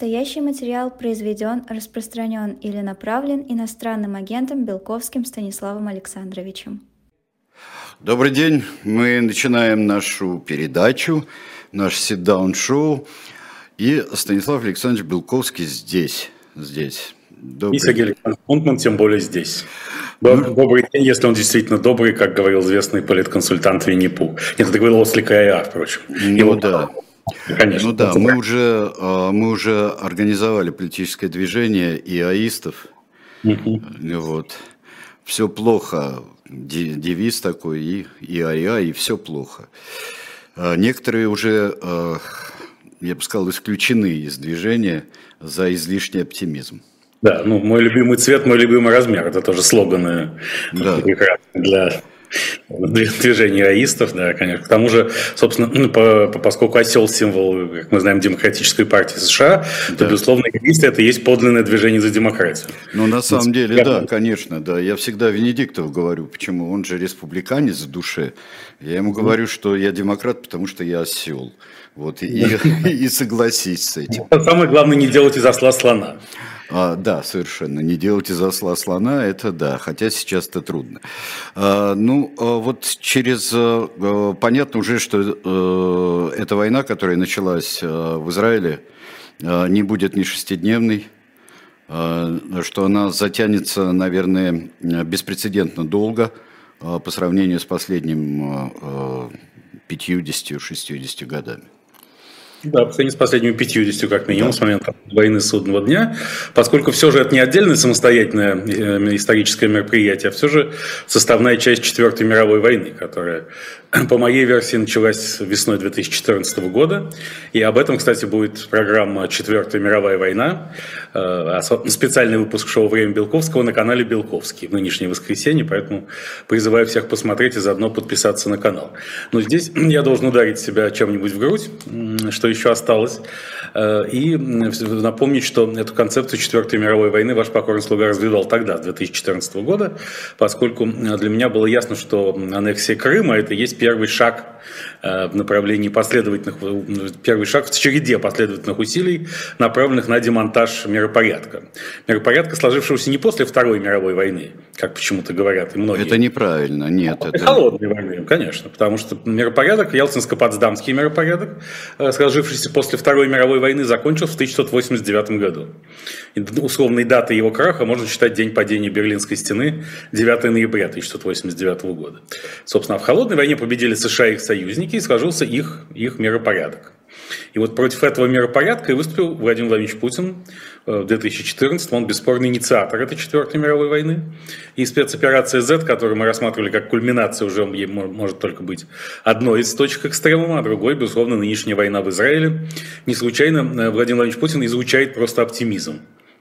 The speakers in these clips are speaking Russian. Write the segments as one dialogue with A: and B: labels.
A: Настоящий материал произведен, распространен или направлен иностранным агентом Белковским Станиславом Александровичем.
B: Добрый день. Мы начинаем нашу передачу, наш sit-down-шоу. И Станислав Александрович Белковский здесь. здесь.
C: Добрый и Сергей Александрович тем более здесь. Ну, добрый день, если он действительно добрый, как говорил известный политконсультант Винни-Пух. Нет, это говорил Ослик Ая, впрочем.
B: Ну, Его да. Конечно. Ну да, мы уже, а, мы уже организовали политическое движение и аистов. Угу. Вот. Все плохо. Девиз такой, и, и АИА, и все плохо. А, некоторые уже, а, я бы сказал, исключены из движения за излишний оптимизм.
C: Да, ну мой любимый цвет, мой любимый размер. Это тоже слоганы да. для движение аистов, да, конечно. К тому же, собственно, ну, по, по, поскольку осел символ, как мы знаем, демократической партии США, да. то, безусловно, аисты это и есть подлинное движение за демократию.
B: Ну, на самом вот, деле, да, конечно, да. Я всегда Венедиктов говорю, почему он же республиканец в душе. Я ему говорю, что я демократ, потому что я осел. Вот, и, и, и согласись с этим.
C: Самое главное, не делать из осла слона.
B: А, да, совершенно. Не делать из осла слона, это да, хотя сейчас это трудно. А, ну, а вот через... А, понятно уже, что а, эта война, которая началась а, в Израиле, а, не будет ни шестидневной, что она затянется, наверное, беспрецедентно долго по сравнению с последним 50-60 годами.
C: Да, по сравнению с последними 50, как минимум, да. с момента войны судного дня, поскольку все же это не отдельное самостоятельное э, историческое мероприятие, а все же составная часть Четвертой мировой войны, которая по моей версии, началась весной 2014 года. И об этом, кстати, будет программа «Четвертая мировая война», э, специальный выпуск шоу «Время Белковского» на канале «Белковский» в нынешнее воскресенье, поэтому призываю всех посмотреть и заодно подписаться на канал. Но здесь я должен ударить себя чем-нибудь в грудь, что еще осталось, э, и напомнить, что эту концепцию Четвертой мировой войны ваш покорный слуга развивал тогда, с 2014 года, поскольку для меня было ясно, что аннексия Крыма – это есть первый шаг Э, в направлении последовательных, первый шаг в череде последовательных усилий, направленных на демонтаж миропорядка. Миропорядка, сложившегося не после Второй мировой войны, как почему-то говорят и многие.
B: Это неправильно, нет.
C: Это... Холодной войны, конечно, потому что миропорядок, Ялтинско-Потсдамский миропорядок, э, сложившийся после Второй мировой войны, закончился в 1989 году. И условной датой его краха можно считать день падения Берлинской стены, 9 ноября 1989 года. Собственно, в холодной войне победили США и их союзники, и сложился их, их миропорядок. И вот против этого миропорядка и выступил Владимир Владимирович Путин э, в 2014 Он бесспорный инициатор этой Четвертой мировой войны. И спецоперация Z, которую мы рассматривали как кульминация, уже может только быть одной из точек экстремума, а другой, безусловно, нынешняя война в Израиле. Не случайно э, Владимир Владимирович Путин излучает просто оптимизм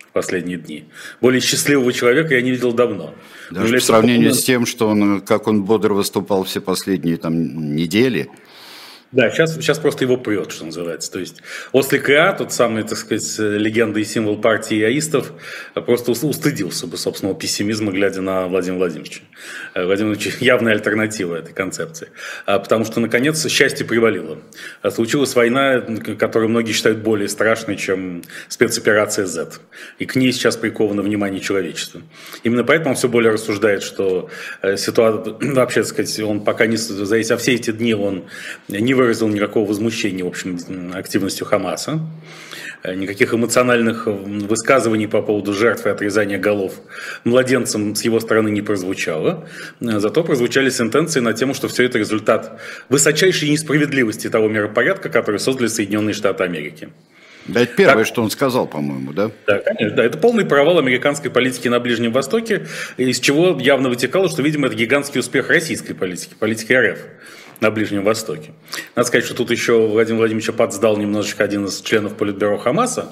C: в последние дни. Более счастливого человека я не видел давно.
B: Даже в сравнении с тем, что он, как он бодро выступал все последние там, недели,
C: да, сейчас, сейчас просто его прет, что называется. То есть Ослик Иа, тот самый, так сказать, легенда и символ партии аистов, просто устыдился бы собственного пессимизма, глядя на Владимира Владимировича. Э, Владимир Владимирович явная альтернатива этой концепции. А, потому что, наконец, счастье привалило. А, случилась война, которую многие считают более страшной, чем спецоперация Z. И к ней сейчас приковано внимание человечества. Именно поэтому он все более рассуждает, что э, ситуация, вообще, так сказать, он пока не, за все эти дни он не выразил никакого возмущения, в общем, активностью Хамаса. Э, никаких эмоциональных высказываний по поводу жертв и отрезания голов младенцам с его стороны не прозвучало. Э, зато прозвучали сентенции на тему, что все это результат высочайшей несправедливости того миропорядка, который создали Соединенные Штаты Америки.
B: Да, это первое, так, что он сказал, по-моему, да?
C: Да, конечно. Да, это полный провал американской политики на Ближнем Востоке, из чего явно вытекало, что, видимо, это гигантский успех российской политики, политики РФ на Ближнем Востоке. Надо сказать, что тут еще Владимир Владимирович подсдал немножечко один из членов Политбюро Хамаса,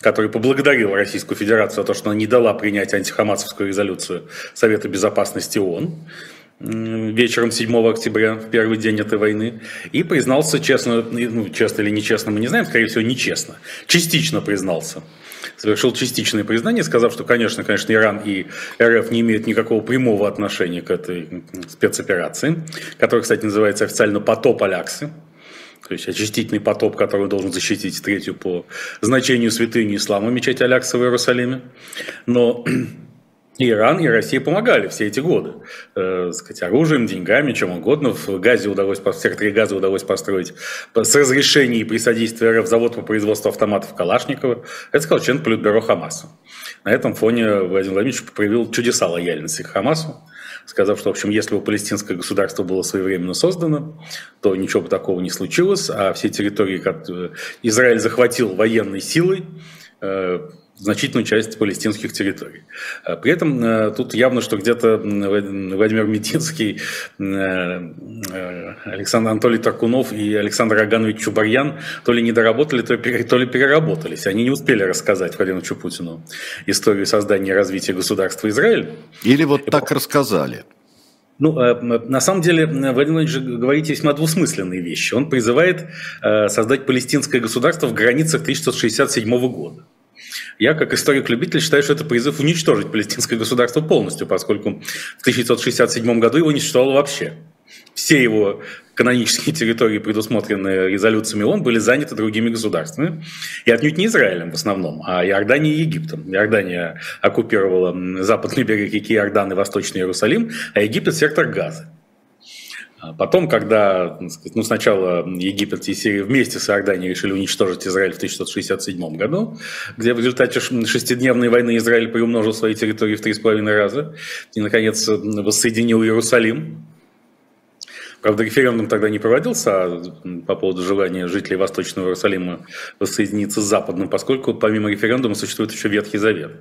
C: который поблагодарил Российскую Федерацию за то, что она не дала принять антихамасовскую резолюцию Совета Безопасности ООН вечером 7 октября, в первый день этой войны, и признался честно, ну, честно или нечестно, мы не знаем, скорее всего, нечестно, частично признался совершил частичное признание, сказав, что, конечно, конечно, Иран и РФ не имеют никакого прямого отношения к этой спецоперации, которая, кстати, называется официально «Потоп Аляксы», то есть очистительный потоп, который должен защитить третью по значению святыню ислама, мечеть Алякса в Иерусалиме. Но и Иран, и Россия помогали все эти годы. Э, сказать, оружием, деньгами, чем угодно. В Газе удалось, в секторе Газа удалось построить с разрешения и при содействии РФ завод по производству автоматов Калашникова. Это сказал член Политбюро Хамаса. На этом фоне Владимир Владимирович проявил чудеса лояльности к Хамасу, сказав, что, в общем, если бы палестинское государство было своевременно создано, то ничего бы такого не случилось, а все территории, которые Израиль захватил военной силой, э, значительную часть палестинских территорий. А при этом э, тут явно, что где-то Владимир Мединский, э, э, Александр Анатолий Таркунов и Александр Аганович Чубарьян то ли не доработали, то ли переработались. Они не успели рассказать Владимиру Путину историю создания и развития государства Израиль.
B: Или вот так рассказали.
C: Ну, на самом деле, Владимир Владимирович говорит весьма двусмысленные вещи. Он призывает создать палестинское государство в границах 1967 года. Я, как историк-любитель, считаю, что это призыв уничтожить палестинское государство полностью, поскольку в 1967 году его не существовало вообще. Все его канонические территории, предусмотренные резолюциями ООН, были заняты другими государствами. И отнюдь не Израилем в основном, а Иорданией и Египтом. Иордания оккупировала западный берег реки Иордан и Восточный Иерусалим, а Египет – сектор Газа. А потом, когда ну, сначала Египет и Сирия вместе с Иорданией решили уничтожить Израиль в 1967 году, где в результате шестидневной войны Израиль приумножил свои территории в три с половиной раза и, наконец, воссоединил Иерусалим Правда, референдум тогда не проводился а по поводу желания жителей Восточного Иерусалима воссоединиться с Западным, поскольку помимо референдума существует еще Ветхий Завет.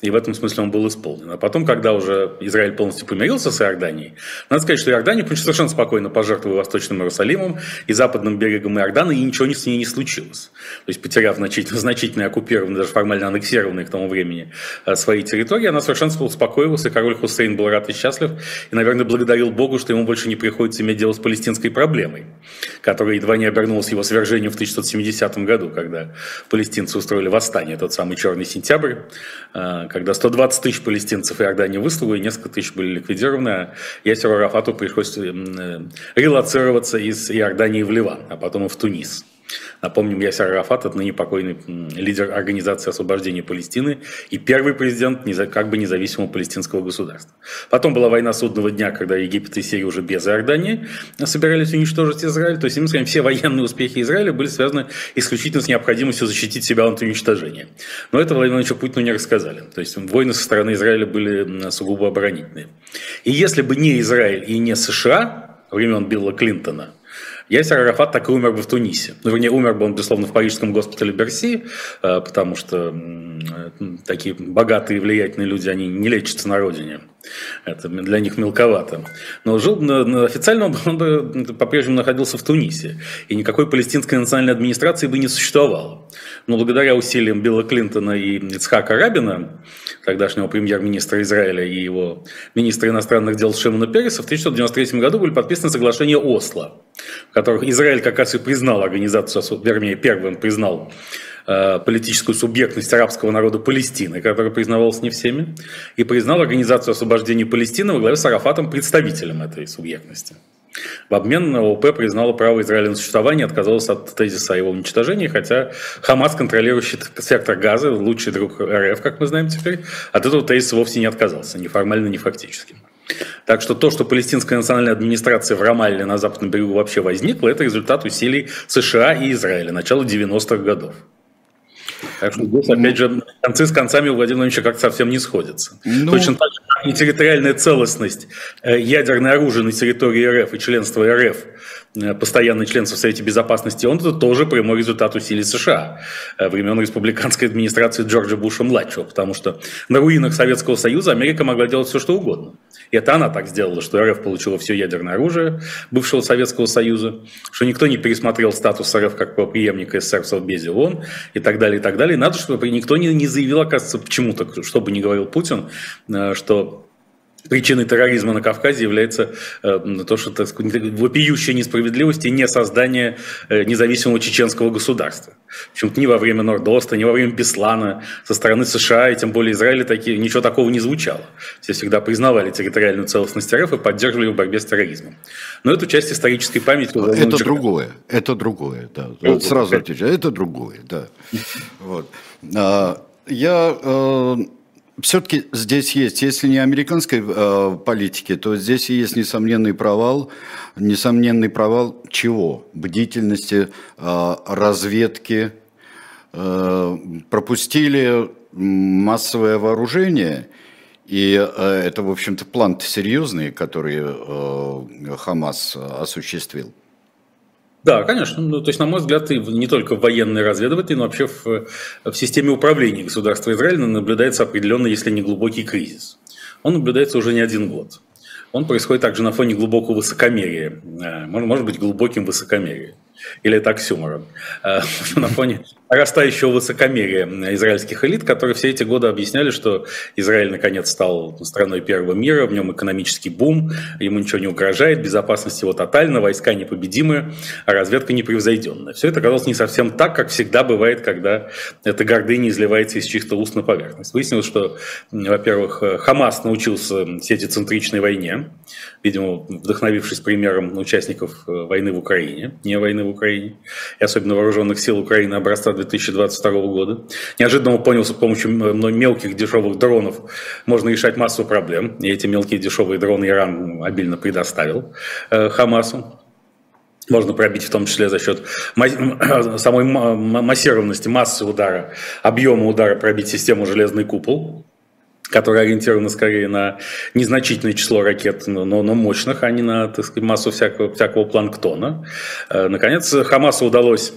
C: И в этом смысле он был исполнен. А потом, когда уже Израиль полностью помирился с Иорданией, надо сказать, что Иордания совершенно спокойно пожертвовала Восточным Иерусалимом и западным берегом Иордана, и ничего с ней не случилось. То есть, потеряв значительно, значительно оккупированные, даже формально аннексированные к тому времени э, свои территории, она совершенно успокоилась, и король Хусейн был рад и счастлив, и, наверное, благодарил Богу, что ему больше не приходится иметь дело с палестинской проблемой, которая едва не обернулась его свержением в 1970 году, когда палестинцы устроили восстание, тот самый «Черный сентябрь», э, когда 120 тысяч палестинцев Иордании выслугали, несколько тысяч были ликвидированы, а Ясеру Арафату пришлось э, релацироваться из Иордании в Ливан, а потом и в Тунис. Напомним, Ясер Арафат – это ныне покойный лидер Организации освобождения Палестины и первый президент как бы независимого палестинского государства. Потом была война судного дня, когда Египет и Сирия уже без Иордании собирались уничтожить Израиль. То есть, мы скажем, все военные успехи Израиля были связаны исключительно с необходимостью защитить себя от уничтожения. Но это Владимиру Владимировичу Путину не рассказали. То есть, войны со стороны Израиля были сугубо оборонительные. И если бы не Израиль и не США времен Билла Клинтона – Ясер Арафат так и умер бы в Тунисе. Ну, вернее, умер бы он, безусловно, в парижском госпитале Берси, э, потому что такие богатые и влиятельные люди, они не лечатся на родине. Это для них мелковато. Но жил официально он бы по-прежнему находился в Тунисе. И никакой палестинской национальной администрации бы не существовало. Но благодаря усилиям Билла Клинтона и Ицхака Рабина, тогдашнего премьер-министра Израиля и его министра иностранных дел Шимона Переса, в 1993 году были подписаны соглашения Осло, в которых Израиль как раз и признал организацию, вернее, первым признал политическую субъектность арабского народа Палестины, которая признавалась не всеми, и признал Организацию освобождения Палестины во главе с Арафатом представителем этой субъектности. В обмен ООП признала право Израиля на существование, отказалась от тезиса о его уничтожении, хотя Хамас, контролирующий сектор Газа, лучший друг РФ, как мы знаем теперь, от этого тезиса вовсе не отказался, ни формально, ни фактически. Так что то, что палестинская национальная администрация в Рамалле на западном берегу вообще возникла, это результат усилий США и Израиля начала 90-х годов. Так что здесь, опять же, концы с концами у Владимира Владимировича как-то совсем не сходятся. Ну... Точно так же, как и территориальная целостность э, ядерное оружие на территории РФ и членство РФ постоянный член в Совете Безопасности, он это тоже прямой результат усилий США э, времен республиканской администрации Джорджа Буша-младшего, потому что на руинах Советского Союза Америка могла делать все, что угодно. И это она так сделала, что РФ получила все ядерное оружие бывшего Советского Союза, что никто не пересмотрел статус РФ как преемника СССР в Совбезе ООН и так далее, и так далее. И надо, чтобы никто не, не заявил, оказывается, почему-то, что бы ни говорил Путин, э, что причиной терроризма на Кавказе является э, то, что так сказать, вопиющая несправедливость и не создание э, независимого чеченского государства. Почему-то ни во время Нордоста, ни во время Беслана со стороны США и тем более Израиля такие, ничего такого не звучало. Все всегда признавали территориальную целостность РФ и поддерживали в борьбе с терроризмом. Но эту часть исторической памяти...
B: Это другое, это другое, да. Другое. Сразу отвечаю, это другое, да. Вот. А, я э, все-таки здесь есть, если не американской э, политики, то здесь есть несомненный провал. Несомненный провал чего? Бдительности, э, разведки. Э, пропустили массовое вооружение, и э, это, в общем-то, план серьезный, который э, Хамас осуществил.
C: Да, конечно. Ну, то есть, на мой взгляд, и не только в военной разведывательной, но вообще в, в системе управления государства Израиля наблюдается определенный, если не глубокий кризис. Он наблюдается уже не один год. Он происходит также на фоне глубокого высокомерия, э, может быть, глубоким высокомерием или это оксюморон, э, на фоне растающего высокомерия израильских элит, которые все эти годы объясняли, что Израиль наконец стал страной первого мира, в нем экономический бум, ему ничего не угрожает, безопасность его тотальна, войска непобедимые, а разведка непревзойденная. Все это оказалось не совсем так, как всегда бывает, когда эта гордыня изливается из чистого уст на поверхность. Выяснилось, что, во-первых, Хамас научился сетицентричной войне, видимо, вдохновившись примером участников войны в Украине, не войны в и особенно вооруженных сил Украины образца 2022 года. Неожиданно он понял, что с помощью мелких дешевых дронов можно решать массу проблем. И эти мелкие дешевые дроны Иран обильно предоставил э, Хамасу. Можно пробить в том числе за счет самой массированности, массы удара, объема удара пробить систему «Железный купол», которая ориентирована скорее на незначительное число ракет, но, но мощных, а не на так сказать, массу всякого, всякого планктона. Э, наконец, Хамасу удалось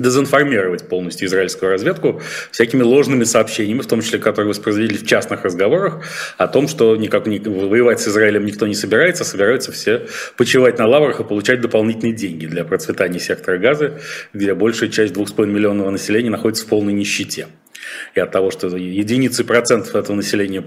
C: дезинформировать полностью израильскую разведку всякими ложными сообщениями, в том числе, которые воспроизвели в частных разговорах, о том, что никак не, воевать с Израилем никто не собирается, собираются все почивать на лаврах и получать дополнительные деньги для процветания сектора газа, где большая часть 2,5 миллионного населения находится в полной нищете и от того, что единицы процентов этого населения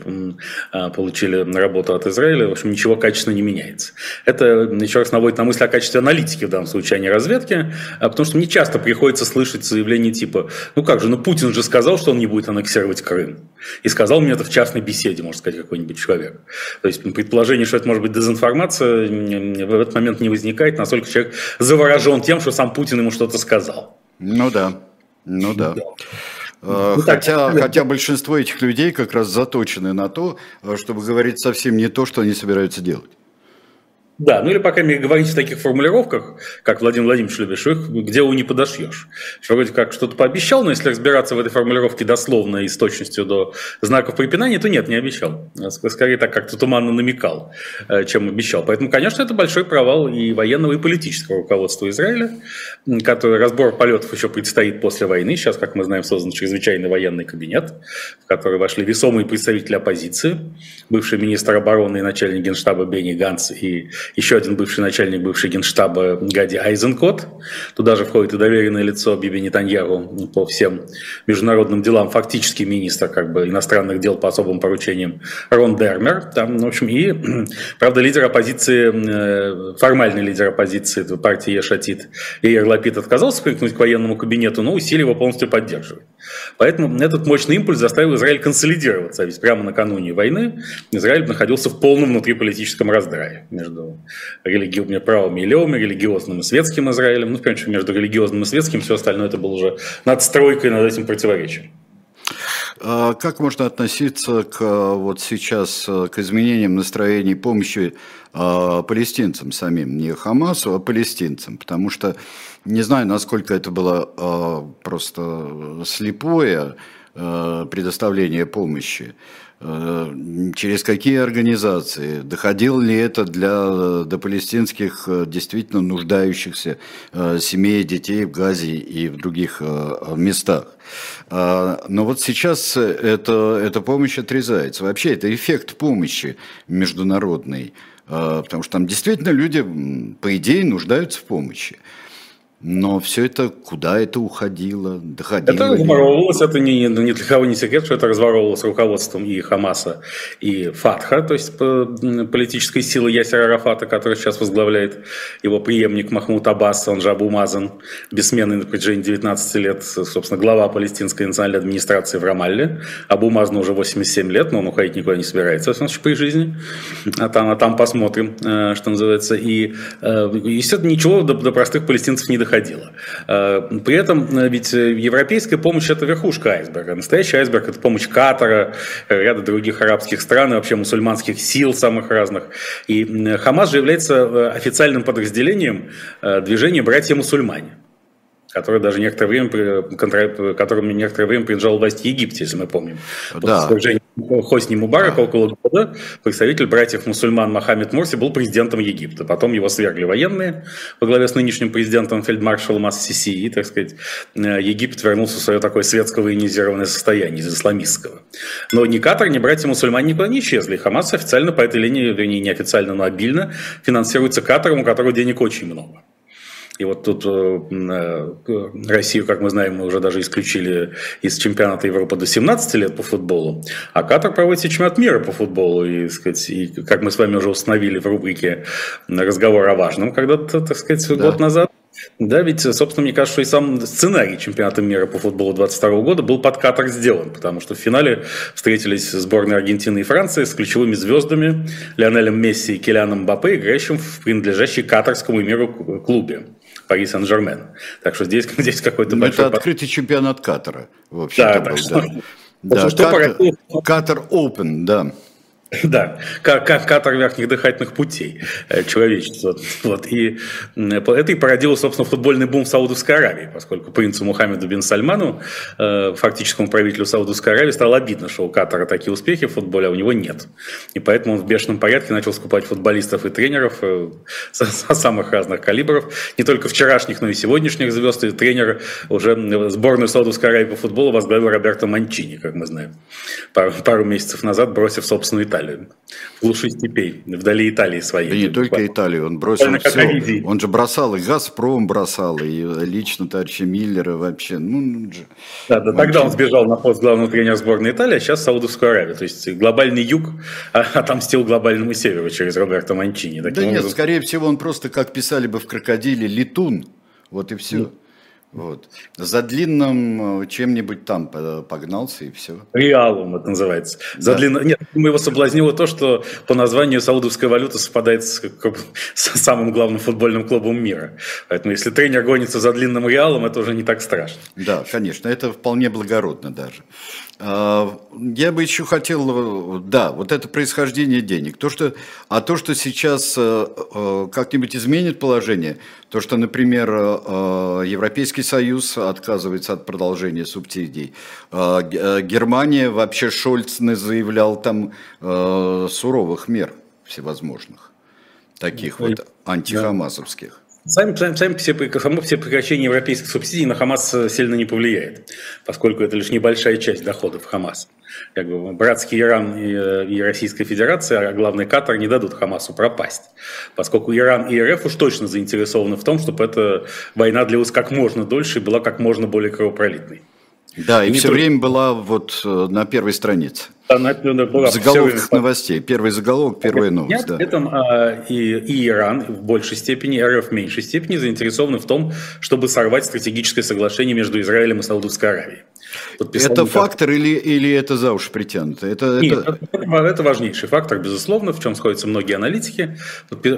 C: а, получили работу от Израиля, в общем, ничего качественно не меняется. Это еще раз наводит на мысль о качестве аналитики в данном случае, а не разведки, а потому что мне часто приходится слышать заявления типа, ну как же, ну Путин же сказал, что он не будет аннексировать Крым. И сказал мне это в частной беседе, может сказать, какой-нибудь человек. То есть предположение, что это может быть дезинформация, в этот момент не возникает, насколько человек заворожен тем, что сам Путин ему что-то сказал.
B: Ну да, ну да. да. Э, ну, хотя, так, хотя большинство этих людей как раз заточены на то, э, чтобы говорить совсем не то, что они собираются делать.
C: Да, ну или, по крайней мере, говорить в таких формулировках, как Владимир Владимирович любит, что их где у не подошьешь. Вроде как что-то пообещал, но если разбираться в этой формулировке дословно и с точностью до знаков препинания, то нет, не обещал. Скорее так как-то туманно намекал, э, чем обещал. Поэтому, конечно, это большой провал и военного, и политического руководства Израиля, который разбор полетов еще предстоит после войны. Сейчас, как мы знаем, создан чрезвычайный военный кабинет, в который вошли весомые представители оппозиции, бывший министр обороны и начальник генштаба Бенни Ганс и еще один бывший начальник бывший генштаба Гади Айзенкот. Туда же входит и доверенное лицо Биби Нетаньяху по всем международным делам, фактически министр как бы, иностранных дел по особым поручениям Рон Дермер. Там, в общем, и, правда, лидер оппозиции, э, формальный лидер оппозиции партии Ешатит Иер Лапид отказался прикнуть к военному кабинету, но усилия его полностью поддерживает. Поэтому этот мощный импульс заставил Израиль консолидироваться. Ведь прямо накануне войны Израиль находился в полном внутриполитическом раздрае между религи... правыми и левыми, религиозным и светским Израилем. Ну, в принципе, между религиозным и светским все остальное это было уже надстройкой над этим противоречием.
B: А как можно относиться к вот сейчас к изменениям настроений помощи э, палестинцам самим, не Хамасу, а палестинцам? Потому что не знаю, насколько это было э, просто слепое предоставление помощи. Э, через какие организации, доходило ли это для, до палестинских э, действительно нуждающихся э, семей, детей в Газе и в других местах. Но вот сейчас это, эта помощь отрезается. Вообще это эффект помощи международной, потому что там действительно люди, по идее, нуждаются в помощи. Но все это, куда это уходило, доходило
C: Это разворовывалось, это не, ни для кого не секрет, что это разворовывалось руководством и Хамаса, и Фатха, то есть политической силы Ясера Арафата, который сейчас возглавляет его преемник Махмуд Аббас, он же Абу Мазан, бессменный на протяжении 19 лет, собственно, глава палестинской национальной администрации в Рамалле. Абу Мазану уже 87 лет, но он уходить никуда не собирается, в смысле, при жизни. А там, а там посмотрим, э, что называется. И, э, естественно, ничего до, до простых палестинцев не доходило происходило. Э, при этом э, ведь европейская помощь – это верхушка айсберга. Настоящий айсберг – это помощь Катара, ряда других арабских стран и вообще мусульманских сил самых разных. И Хамас же является э, официальным подразделением движения «Братья-мусульмане» который даже некоторое время, которому некоторое время принадлежал власть Египте, если мы помним. Да. После Хосни Мубарака да. около года представитель братьев-мусульман Мохаммед Мурси был президентом Египта. Потом его свергли военные во главе с нынешним президентом фельдмаршалом Ас-Сиси. И, так сказать, э, Египет вернулся в свое такое светское военизированное состояние из исламистского. Но ни Катар, ни братья-мусульмане никуда не исчезли. Хамас официально по этой линии, вернее, неофициально, но обильно финансируется Катаром, у которого денег очень много. И вот тут э, э, Россию, как мы знаем, мы уже даже исключили из чемпионата Европы до 17 лет по футболу, а Катар проводит чемпионат мира по футболу. И, сказать, и как мы с вами уже установили в рубрике «Разговор о важном», когда-то, так сказать, да. год назад, да, ведь, собственно, мне кажется, что и сам сценарий чемпионата мира по футболу 22 года был под Катар сделан, потому что в финале встретились сборные Аргентины и Франции с ключевыми звездами Лионелем Месси и Килианом Бапе, играющим в принадлежащий катарскому миру клубе. Пари Сен-Жермен. Так что здесь, здесь какой-то
B: ну, большой... Это открытый чемпионат Катара, вообще-то да, был, да. Да, Катар, Катар Open, да.
C: Да, катер верхних дыхательных путей э, человечества. Вот. И это и породило, собственно, футбольный бум в Саудовской Аравии, поскольку принцу Мухаммеду бин Сальману, э, фактическому правителю Саудовской Аравии, стало обидно, что у Катара такие успехи в футболе, а у него нет. И поэтому он в бешеном порядке начал скупать футболистов и тренеров э, со самых разных калибров. Не только вчерашних, но и сегодняшних звезд. И тренер уже сборную Саудовской Аравии по футболу возглавил Роберто Манчини, как мы знаем, пару, пару месяцев назад, бросив собственную Италию. Италию, в глуши степей, вдали Италии своей.
B: Да не только Италию, он бросил все. Он же бросал, и «Газпром» бросал, и лично товарища Миллера вообще. Ну, ну же,
C: да, да, тогда он сбежал на пост главного тренера сборной Италии, а сейчас Саудовскую Аравию. То есть глобальный юг отомстил глобальному северу через Роберто Манчини.
B: Да образом... нет, скорее всего, он просто, как писали бы в «Крокодиле», летун. Вот и все. Ну, вот. За длинным э, чем-нибудь там погнался и все.
C: Реалом это называется. За да. длинным... Нет, мы его соблазнило то, что по названию саудовская валюта совпадает с, с самым главным футбольным клубом мира. Поэтому если тренер гонится за длинным реалом, это уже не так страшно.
B: Да, конечно, это вполне благородно даже. Я бы еще хотел, да, вот это происхождение денег. То, что, а то, что сейчас э, э, как-нибудь изменит положение, то, что, например, э, Европейский Союз отказывается от продолжения субсидий, Германия, вообще Шольц заявлял там суровых мер всевозможных, таких вот антихамасовских.
C: Сами, сами, сами все, само все прекращение европейских субсидий на Хамас э, сильно не повлияет, поскольку это лишь небольшая часть доходов Хамас. Как бы братский Иран и, э, и Российская Федерация, а главный Катар не дадут Хамасу пропасть, поскольку Иран и РФ уж точно заинтересованы в том, чтобы эта война длилась как можно дольше и была как можно более кровопролитной.
B: Да, и, и все только... время была вот э, на первой странице. Она была в заголовках новостей. Первый заголовок, первая новость.
C: Нет, да. этом а, и, и Иран в большей степени, РФ в меньшей степени заинтересованы в том, чтобы сорвать стратегическое соглашение между Израилем и Саудовской Аравией.
B: Это фактор или, или это за уши притянуто? Это,
C: Нет, это... это важнейший фактор, безусловно, в чем сходятся многие аналитики,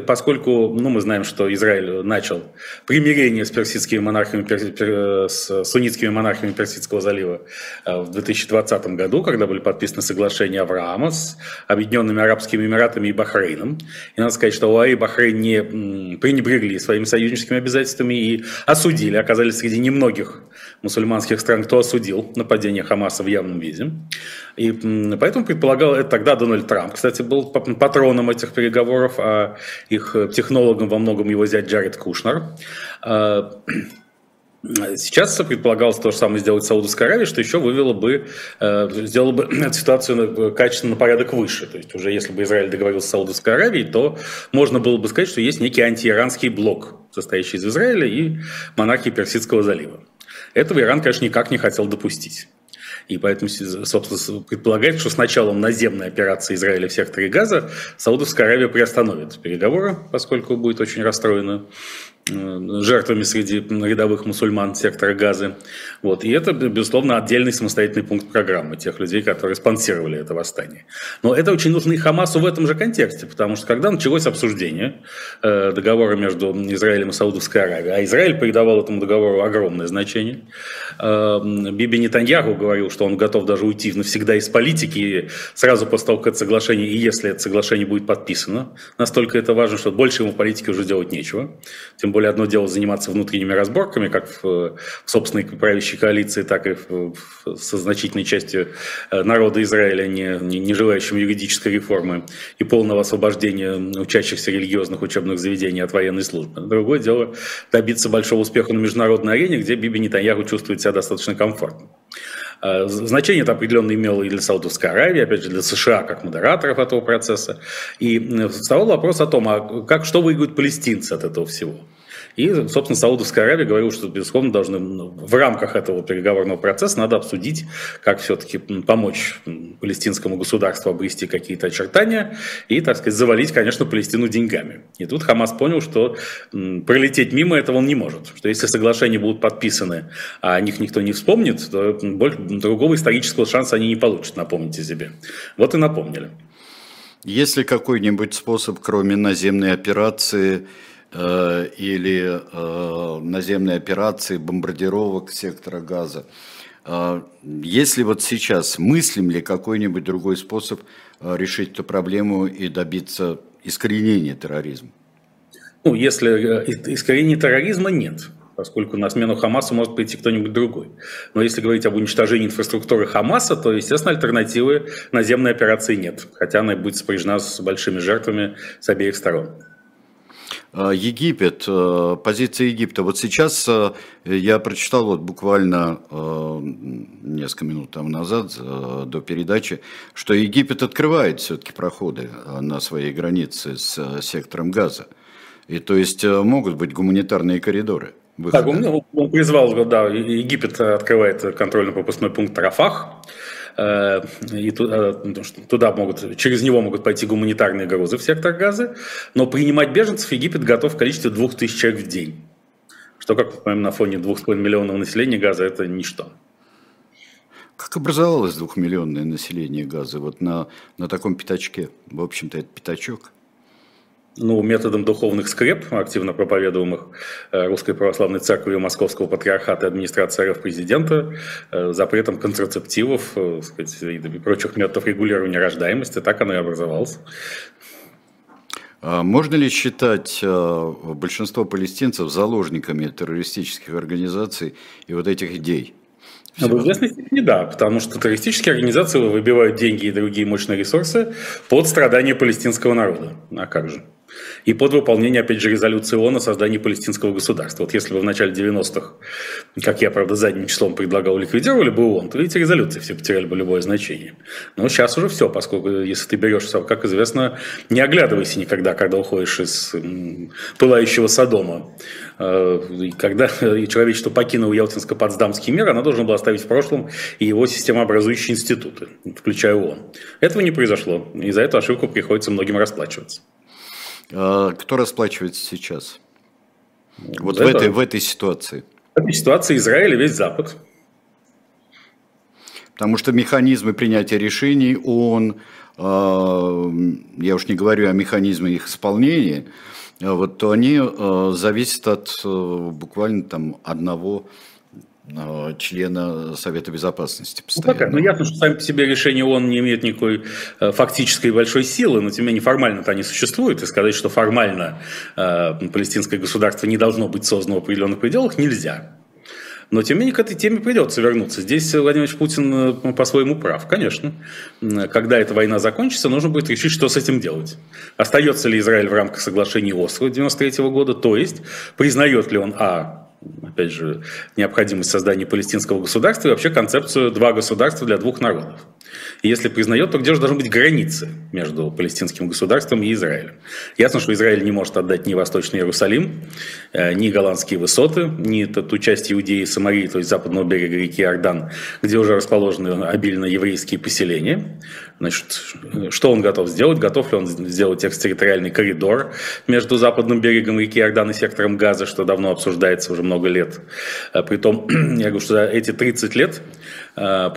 C: поскольку ну, мы знаем, что Израиль начал примирение с персидскими монархами, с суннитскими монархами Персидского залива э, в 2020 году, когда были подписаны соглашения Авраама с Объединенными Арабскими Эмиратами и Бахрейном. И надо сказать, что ОАЭ и Бахрейн не пренебрегли своими союзническими обязательствами и осудили, оказались среди немногих мусульманских стран, кто осудил нападение Хамаса в явном виде. И поэтому предполагал это тогда Дональд Трамп. Кстати, был патроном этих переговоров, а их технологом во многом его зять Джаред Кушнер. А, Сейчас предполагалось то же самое сделать Саудовская Аравия, что еще вывело бы, э, сделало бы ситуацию качественно на порядок выше. То есть уже если бы Израиль договорился с Саудовской Аравией, то можно было бы сказать, что есть некий антииранский блок, состоящий из Израиля и монархии Персидского залива. Этого Иран, конечно, никак не хотел допустить. И поэтому, собственно, предполагается, что с началом наземной операции Израиля в секторе Газа Саудовская Аравия приостановит переговоры, поскольку будет очень расстроена жертвами среди рядовых мусульман сектора Газы. Вот. И это, безусловно, отдельный самостоятельный пункт программы тех людей, которые спонсировали это восстание. Но это очень нужно и Хамасу в этом же контексте, потому что когда началось обсуждение э, договора между Израилем и Саудовской Аравией, а Израиль придавал этому договору огромное значение, э, Биби Нетаньяху говорил, что он готов даже уйти навсегда из политики сразу после того, как это соглашение, и если это соглашение будет подписано, настолько это важно, что больше ему в политике уже делать нечего. Тем более одно дело заниматься внутренними разборками, как в, в собственной правящей коалиции, так и в, в, со значительной частью э, народа Израиля, не, не, не желающим юридической реформы и полного освобождения учащихся религиозных учебных заведений от военной службы. Другое дело добиться большого успеха на международной арене, где Биби Нетаньяху чувствует себя достаточно комфортно. Э, значение это определенно имело и для Саудовской Аравии, опять же, для США как модераторов этого процесса. И вставал вопрос о том, а как, что выиграют палестинцы от этого всего. И, собственно, Саудовская Аравия говорила, что, безусловно, должны ну, в рамках этого переговорного процесса надо обсудить, как все-таки помочь палестинскому государству обрести какие-то очертания и, так сказать, завалить, конечно, Палестину деньгами. И тут Хамас понял, что пролететь мимо этого он не может. Что если соглашения будут подписаны, а о них никто не вспомнит, то больше, другого исторического шанса они не получат, напомните себе. Вот и напомнили.
B: Есть ли какой-нибудь способ, кроме наземной операции, Э, или э, наземные операции, бомбардировок сектора газа. Э, есть ли вот сейчас, мыслим ли какой-нибудь другой способ решить эту проблему и добиться искоренения терроризма?
C: Ну, если искоренения терроризма нет, поскольку на смену Хамасу может прийти кто-нибудь другой. Но если говорить об уничтожении инфраструктуры Хамаса, то, естественно, альтернативы наземной операции нет, хотя она будет сопряжена с большими жертвами с обеих сторон.
B: А, Египет, э, позиция Египта. Вот сейчас э, я прочитал вот буквально э, несколько минут там назад до передачи, что Египет открывает все-таки проходы на своей границе с сектором Газа. И то есть могут быть гуманитарные коридоры.
C: Выхода. Так, он, он призвал, да, Египет открывает контрольно-пропускной пункт Рафах. Э, и э, туда могут, через него могут пойти гуманитарные грузы в сектор газа, но принимать беженцев Египет готов в количестве 2000 человек в день. Что, как мы понимаем, на фоне 2,5 миллионов населения газа это ничто.
B: Как образовалось двухмиллионное население газа вот на, на таком пятачке? В общем-то, это пятачок
C: ну, методом духовных скреп, активно проповедуемых э, Русской Православной Церковью Московского Патриархата и администрации РФ президента, э, запретом контрацептивов э, сказать, и прочих методов регулирования рождаемости, так оно и образовалось.
B: А можно ли считать большинство палестинцев заложниками террористических организаций и вот этих идей?
C: Все. В известной степени да, потому что террористические организации выбивают деньги и другие мощные ресурсы под страдания палестинского народа. А как же? И под выполнение, опять же, резолюции ООН о создании палестинского государства. Вот если бы в начале 90-х, как я, правда, задним числом предлагал, ликвидировали бы ООН, то эти резолюции все потеряли бы любое значение. Но сейчас уже все, поскольку если ты берешь, как известно, не оглядывайся никогда, когда уходишь из пылающего Содома. Э, и когда человечество покинуло Ялтинско-Потсдамский мир, оно должно было оставить в прошлом и его системообразующие институты, включая ООН. Этого не произошло, и за эту ошибку приходится многим расплачиваться.
B: А кто расплачивается сейчас? Вот в этой, в этой ситуации.
C: В этой ситуации Израиль и весь Запад.
B: Потому что механизмы принятия решений ООН, а, я уж не говорю о механизме их исполнения, а вот, то они зависят от буквально там одного члена Совета Безопасности.
C: Ну, пока. Ну, ясно, что сами по себе решения ООН не имеют никакой э, фактической большой силы, но тем не менее формально-то они существуют, и сказать, что формально э, палестинское государство не должно быть создано в определенных пределах, нельзя. Но, тем не менее, к этой теме придется вернуться. Здесь Владимир Путин э, по-своему прав, конечно. Когда эта война закончится, нужно будет решить, что с этим делать. Остается ли Израиль в рамках соглашений Осло 1993 года, то есть признает ли он, а, опять же, необходимость создания палестинского государства и вообще концепцию «два государства для двух народов». Если признает, то где же должны быть границы между палестинским государством и Израилем? Ясно, что Израиль не может отдать ни Восточный Иерусалим, э, ни голландские высоты, ни ту часть Иудеи и Самарии, то есть западного берега реки Иордан, где уже расположены обильно еврейские поселения. Значит, что он готов сделать? Готов ли он сделать экстерриториальный коридор между западным берегом реки Иордан и сектором Газа, что давно обсуждается уже много лет? Э, Притом, я говорю, что за эти 30 лет на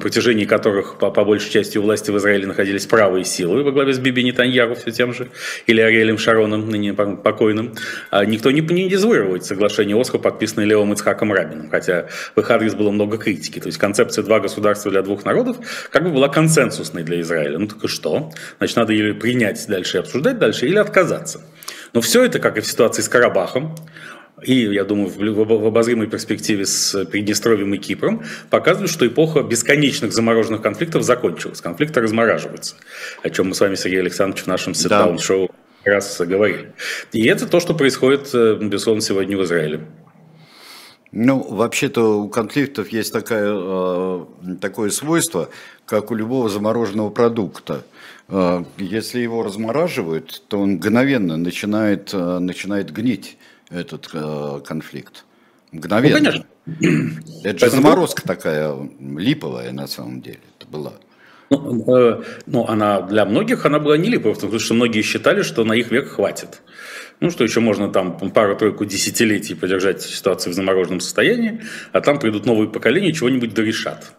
C: протяжении которых по, по большей части у власти в Израиле находились правые силы во главе с Биби Нетаньяху все тем же, или Ариэлем Шароном, ныне покойным, а никто не, не дезавуировал соглашение Осло, подписанное Левом Ицхаком Рабином, хотя в их адрес было много критики. То есть концепция «два государства для двух народов» как бы была консенсусной для Израиля. Ну так и что? Значит, надо или принять дальше и обсуждать дальше, или отказаться. Но все это, как и в ситуации с Карабахом, и, я думаю, в обозримой перспективе с Приднестровьем и Кипром, показывают, что эпоха бесконечных замороженных конфликтов закончилась. Конфликты размораживаются, о чем мы с вами, Сергей Александрович, в нашем сетдаун-шоу раз говорили. И это то, что происходит, э, безусловно, сегодня в Израиле.
B: Ну, вообще-то у конфликтов есть такая, э, такое свойство, как у любого замороженного продукта. Э, если его размораживают, то он мгновенно начинает, начинает гнить этот э, конфликт. Мгновенно. Ну, конечно. Это же заморозка такая липовая на самом деле это была.
C: Ну, э, ну, она для многих она была не липовая, потому что многие считали, что на их век хватит. Ну, что еще можно там пару-тройку десятилетий поддержать ситуацию в замороженном состоянии, а там придут новые поколения, чего-нибудь дорешат.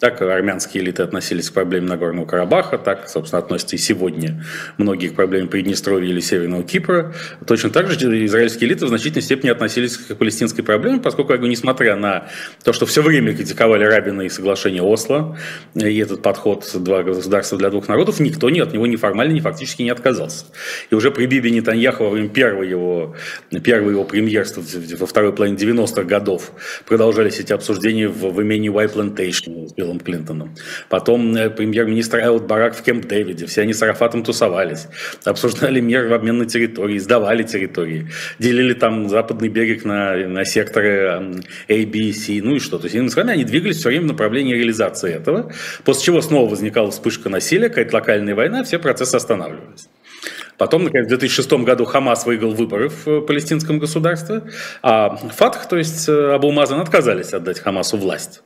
C: Так армянские элиты относились к проблеме Нагорного Карабаха, так, собственно, относятся и сегодня многие к проблеме Приднестровья или Северного Кипра. Точно так же израильские элиты в значительной степени относились к палестинской проблеме, поскольку, я говорю, несмотря на то, что все время критиковали Рабина и соглашение Осло, и этот подход «два государства для двух народов», никто ни от него ни формально, ни фактически не отказался. И уже при Бибе Нетаньяху во время первого его, первого его премьерства во второй половине 90-х годов продолжались эти обсуждения в, в имении White Plantation Биллом Клинтоном. Потом э, премьер-министр Элд Барак в Кемп Дэвиде. Все они с Арафатом тусовались. Обсуждали меры в обмен на территории, сдавали территории. Делили там западный берег на, на секторы A, B, C, ну и что. То есть, иными словами, они двигались все время в направлении реализации этого. После чего снова возникала вспышка насилия, какая-то локальная война, все процессы останавливались. Потом, наконец, в 2006 году Хамас выиграл выборы в э, палестинском государстве, а Фатх, то есть э, Абу Мазан, отказались отдать Хамасу власть.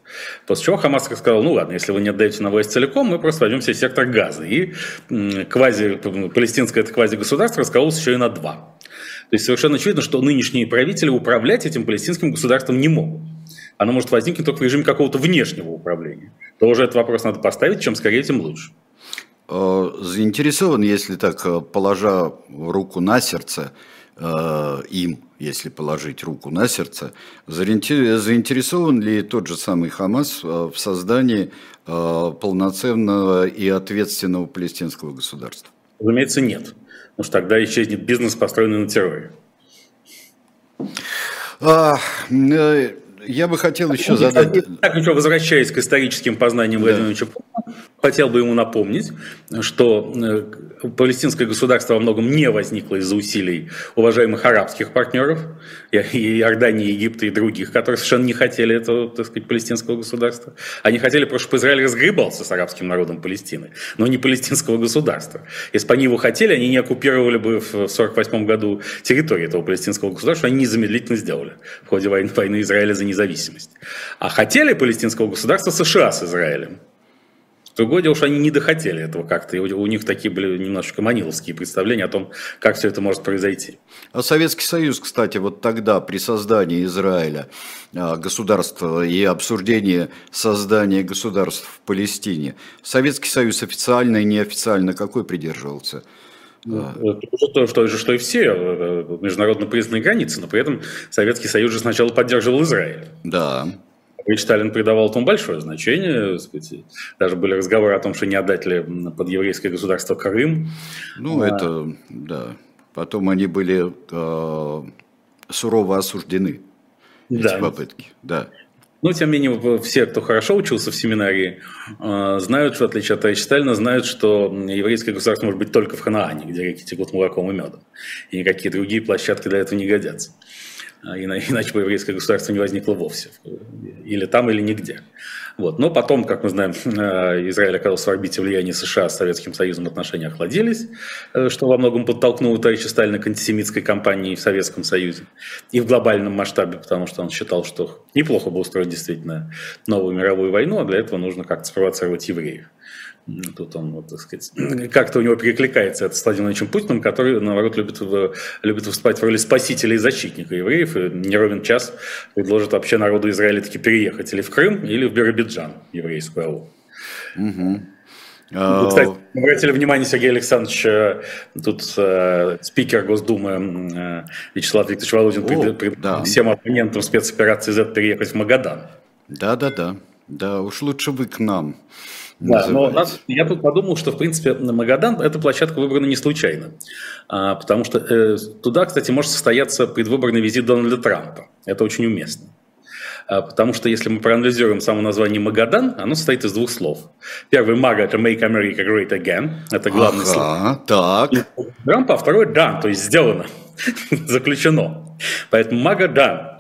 C: После чего Хамас сказал, ну ладно, если вы не отдаете на власть целиком, мы просто возьмем себе сектор газа. И квази, палестинское это квази-государство раскололось еще и на два. То есть совершенно очевидно, что нынешние правители управлять этим палестинским государством не могут. Оно может возникнуть только в режиме какого-то внешнего управления. То уже этот вопрос надо поставить, чем скорее, тем лучше.
B: Э, заинтересован, если так, э, положа руку на сердце, э, им, если положить руку на сердце, заинтересован ли тот же самый Хамас в создании полноценного и ответственного палестинского государства?
C: Разумеется, нет. Потому что тогда исчезнет бизнес, построенный на терроре.
B: А, я бы хотел еще задать...
C: Так, что, возвращаясь к историческим познаниям да. Владимира Ильича хотел бы ему напомнить, что э, палестинское государство во многом не возникло из-за усилий уважаемых арабских партнеров, и Иордании, Египта и других, которые совершенно не хотели этого, так сказать, палестинского государства. Они хотели просто, чтобы Израиль разгребался с арабским народом Палестины, но не палестинского государства. Если бы они его хотели, они не оккупировали бы в 1948 году территорию этого палестинского государства, они незамедлительно сделали в ходе войны, войны Израиля за независимость. А хотели палестинского государства США с Израилем. Другое дело, что они не дохотели этого как-то, и у них такие были немножечко маниловские представления о том, как все это может произойти.
B: А Советский Союз, кстати, вот тогда при создании Израиля а, государства и обсуждении создания государств в Палестине, Советский Союз официально и неофициально какой придерживался?
C: Ну, а. то, что, что и все, э, э, международно признанные границы, но при этом Советский Союз же сначала поддерживал Израиль.
B: Да.
C: Ведь Сталин придавал этому большое значение. Сказать, даже были разговоры о том, что не отдать ли под еврейское государство Крым.
B: Ну, а... это, да. Потом они были э, сурово осуждены, эти да. попытки. Да.
C: Но, тем не менее, все, кто хорошо учился в семинарии, э, знают, что, в отличие от товарища Сталина, знают, что еврейское государство может быть только в Ханаане, где реки текут молоком и медом. И никакие другие площадки для этого не годятся. Иначе бы еврейское государство не возникло вовсе. Или там, или нигде. Вот. Но потом, как мы знаем, э, Израиль оказался в орбите влияния США с Советским Союзом, отношения охладились, э, что во многом подтолкнуло товарища Сталина к антисемитской кампании в Советском Союзе и в глобальном масштабе, потому что он считал, что неплохо бы устроить действительно новую мировую войну, а для этого нужно как-то спровоцировать евреев. Тут он, вот, так сказать, как-то у него перекликается это с Владимиром Путиным, который, наоборот, любит, любит выступать в роли спасителя и защитника евреев, и не ровен час предложит вообще народу Израиля таки переехать или в Крым, или в Биробиджан, еврейскую АУ. Угу. Ну, кстати, обратили внимание, Сергей Александрович, э, тут э, спикер Госдумы э, Вячеслав Викторович Володин О, пред, да. всем оппонентам спецоперации Z переехать в Магадан.
B: Да-да-да, да, уж лучше вы к нам.
C: Да, но нас, я тут подумал, что, в принципе, Магадан, эта площадка выбрана не случайно. А, потому что э, туда, кстати, может состояться предвыборный визит Дональда Трампа. Это очень уместно. А, потому что если мы проанализируем само название Магадан, оно состоит из двух слов. Первый «Мага» – это «Make America Great Again». Это главный ага,
B: слово. так.
C: Трампа, а второй «Done», то есть «сделано», заключено. Поэтому «Магадан»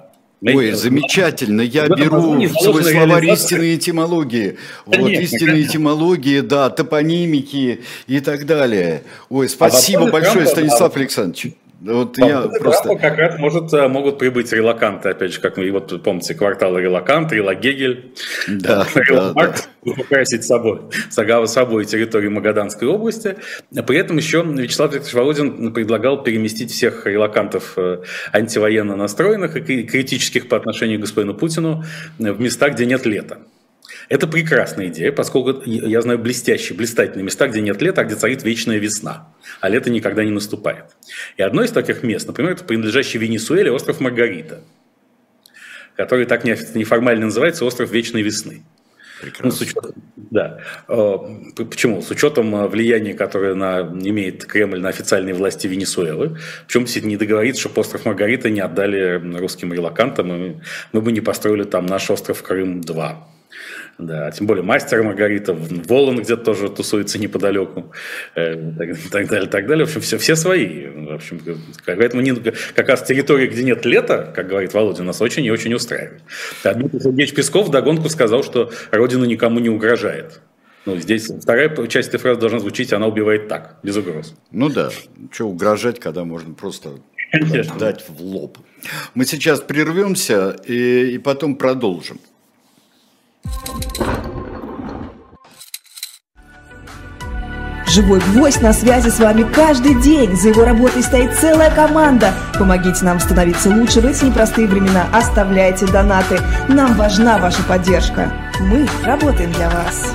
B: Ой, замечательно. Я беру в свой словарь истинной этимологии. Вот истинные этимологии, да, топонимики и так далее. Ой, а спасибо большое, Станислав Александрович.
C: Вот я просто... как раз может, э, могут прибыть релаканты, опять же, как мы, вот помните, кварталы релакант, Релагегель,
B: да, да, да.
C: украсить собой, Сагава собой территорию Магаданской области. При этом еще Вячеслав Викторович Володин предлагал переместить всех релакантов э, антивоенно настроенных и критических по отношению к господину Путину в места, где нет лета. Это прекрасная идея, поскольку я знаю блестящие, блистательные места, где нет лета, а где царит вечная весна, а лето никогда не наступает. И одно из таких мест, например, это принадлежащий Венесуэле остров Маргарита, который так неформально называется остров вечной весны. Ну, с учетом, да. Э, почему? С учетом э, влияния, которое на, имеет Кремль на официальные власти Венесуэлы. Причем не договориться, что остров Маргарита не отдали русским релакантам, и мы бы не построили там наш остров Крым-2. Да, тем более мастер Маргарита, Волан где-то тоже тусуется неподалеку, э, так, так далее, так далее. В общем, все, все свои. В общем, поэтому не, как раз территория, где нет лета, как говорит Володя, нас очень и очень устраивает. А Дмитрий Сергеевич Песков догонку сказал, что Родина никому не угрожает. Ну, здесь вторая часть этой фразы должна звучить, она убивает так, без угроз.
B: Ну да, что угрожать, когда можно просто Конечно. дать в лоб. Мы сейчас прервемся и, и потом продолжим.
D: Живой гвоздь на связи с вами каждый день. За его работой стоит целая команда. Помогите нам становиться лучше в эти непростые времена. Оставляйте донаты. Нам важна ваша поддержка. Мы работаем для вас.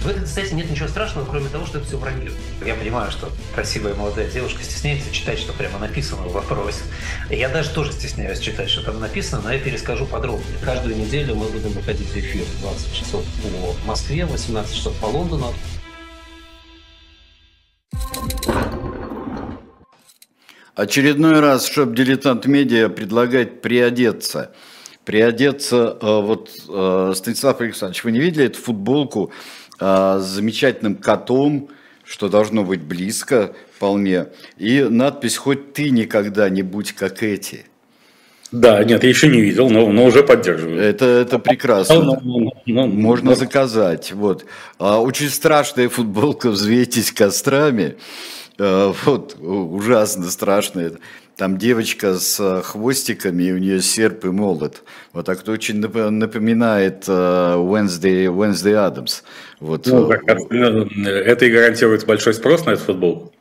E: В этой кстати, нет ничего страшного, кроме того, что это все вранье. Я понимаю, что красивая молодая девушка стесняется читать, что прямо написано в вопросе. Я даже тоже стесняюсь читать, что там написано, но я перескажу подробнее. Каждую неделю мы будем выходить в эфир 20 часов по Москве, 18 часов по Лондону.
B: Очередной раз чтобы «Дилетант Медиа» предлагает приодеться. Приодеться, э, вот, э, Станислав Александрович, вы не видели эту футболку с замечательным котом, что должно быть близко вполне, и надпись «Хоть ты никогда не будь как эти».
C: Да, нет, я еще не видел, но, но уже поддерживаю.
B: Это, это прекрасно. Ну, ну, ну, Можно заказать. Вот. А, очень страшная футболка «Взвейтесь кострами». А, вот, ужасно страшная. Там девочка с хвостиками, и у нее серп и молот. Вот так это очень напоминает Wednesday, Wednesday Adams. Вот. Ну,
C: как, это и гарантирует большой спрос на эту футболку.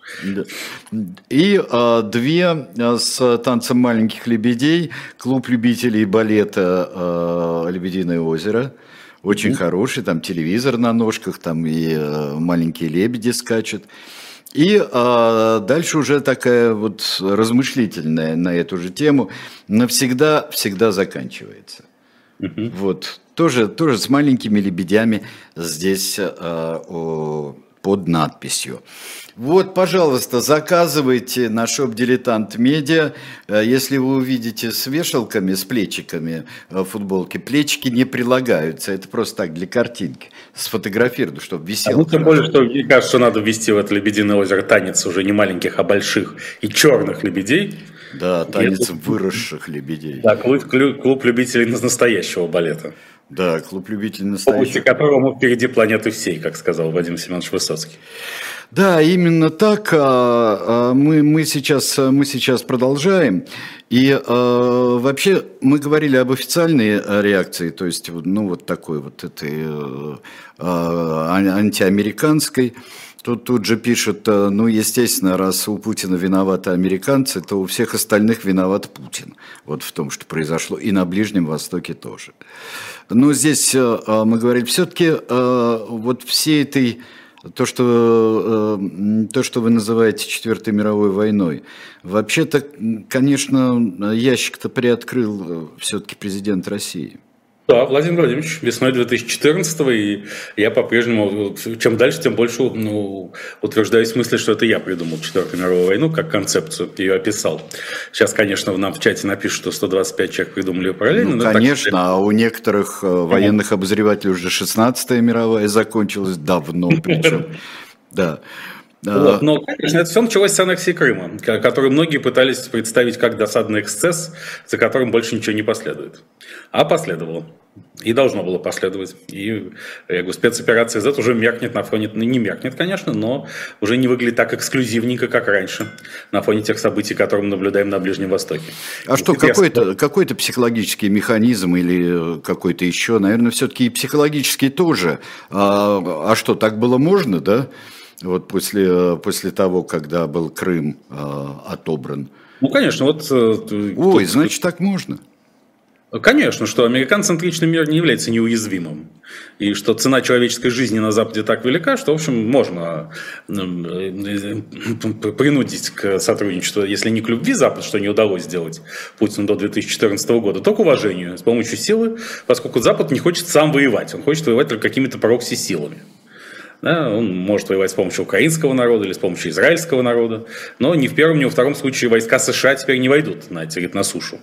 B: И две с танцем маленьких лебедей, клуб любителей балета «Лебединое озеро». Очень mm-hmm. хороший, там телевизор на ножках, там и маленькие лебеди скачут. И а, дальше уже такая вот размышлительная на эту же тему навсегда всегда заканчивается. Угу. Вот тоже тоже с маленькими лебедями здесь а, о, под надписью. Вот, пожалуйста, заказывайте на шоп Дилетант Медиа. Если вы увидите с вешалками, с плечиками э, футболки, плечики не прилагаются. Это просто так, для картинки. Сфотографировать, чтобы висело. А
C: ну, тем более, что мне кажется, что надо ввести в это лебединое озеро танец уже не маленьких, а больших и черных лебедей.
B: Да, танец выросших лебедей.
C: Да, клуб, клуб любителей настоящего балета.
B: Да, клуб любителей.
C: Области которого мы впереди планеты всей, как сказал Вадим Семенович Высоцкий.
B: Да, именно так. А, а, мы, мы, сейчас, мы сейчас продолжаем. И э, вообще мы говорили об официальной реакции, то есть, ну, вот такой вот этой э, антиамериканской. Тут, тут же пишут, ну, естественно, раз у Путина виноваты американцы, то у всех остальных виноват Путин. Вот в том, что произошло. И на Ближнем Востоке тоже. Но здесь мы говорили, все-таки вот всей этой то, что, э, то, что вы называете Четвертой мировой войной, вообще-то, конечно, ящик-то приоткрыл э, все-таки президент России.
C: Да, Владимир Владимирович, весной 2014 и я по-прежнему, чем дальше, тем больше ну, утверждаюсь в мысли, что это я придумал Четвертую мировую войну, как концепцию, ее описал. Сейчас, конечно, нам в чате напишут, что 125 человек придумали ее параллельно.
B: Ну, конечно, так... а у некоторых э, военных обозревателей уже 16-я мировая закончилась давно причем. Да.
C: Вот. Но, конечно, это все началось с аннексии Крыма, которую многие пытались представить как досадный эксцесс, за которым больше ничего не последует. А последовало. И должно было последовать. И, я говорю, спецоперация Z уже меркнет на фоне, ну, не меркнет, конечно, но уже не выглядит так эксклюзивненько, как раньше, на фоне тех событий, которые мы наблюдаем на Ближнем Востоке.
B: А что, какой-то какой психологический механизм или какой-то еще, наверное, все-таки и психологический тоже. А, а что, так было можно, да? Вот после, после того, когда был Крым э, отобран?
C: Ну, конечно, вот...
B: Э, Ой, тут... значит, так можно.
C: Конечно, что американцентричный мир не является неуязвимым. И что цена человеческой жизни на Западе так велика, что, в общем, можно э, принудить к сотрудничеству, если не к любви Запад, что не удалось сделать Путину до 2014 года, то к уважению с помощью силы, поскольку Запад не хочет сам воевать, он хочет воевать только какими-то прокси-силами. Да, он может воевать с помощью украинского народа или с помощью израильского народа, но ни в первом, ни во втором случае войска США теперь не войдут на, на сушу.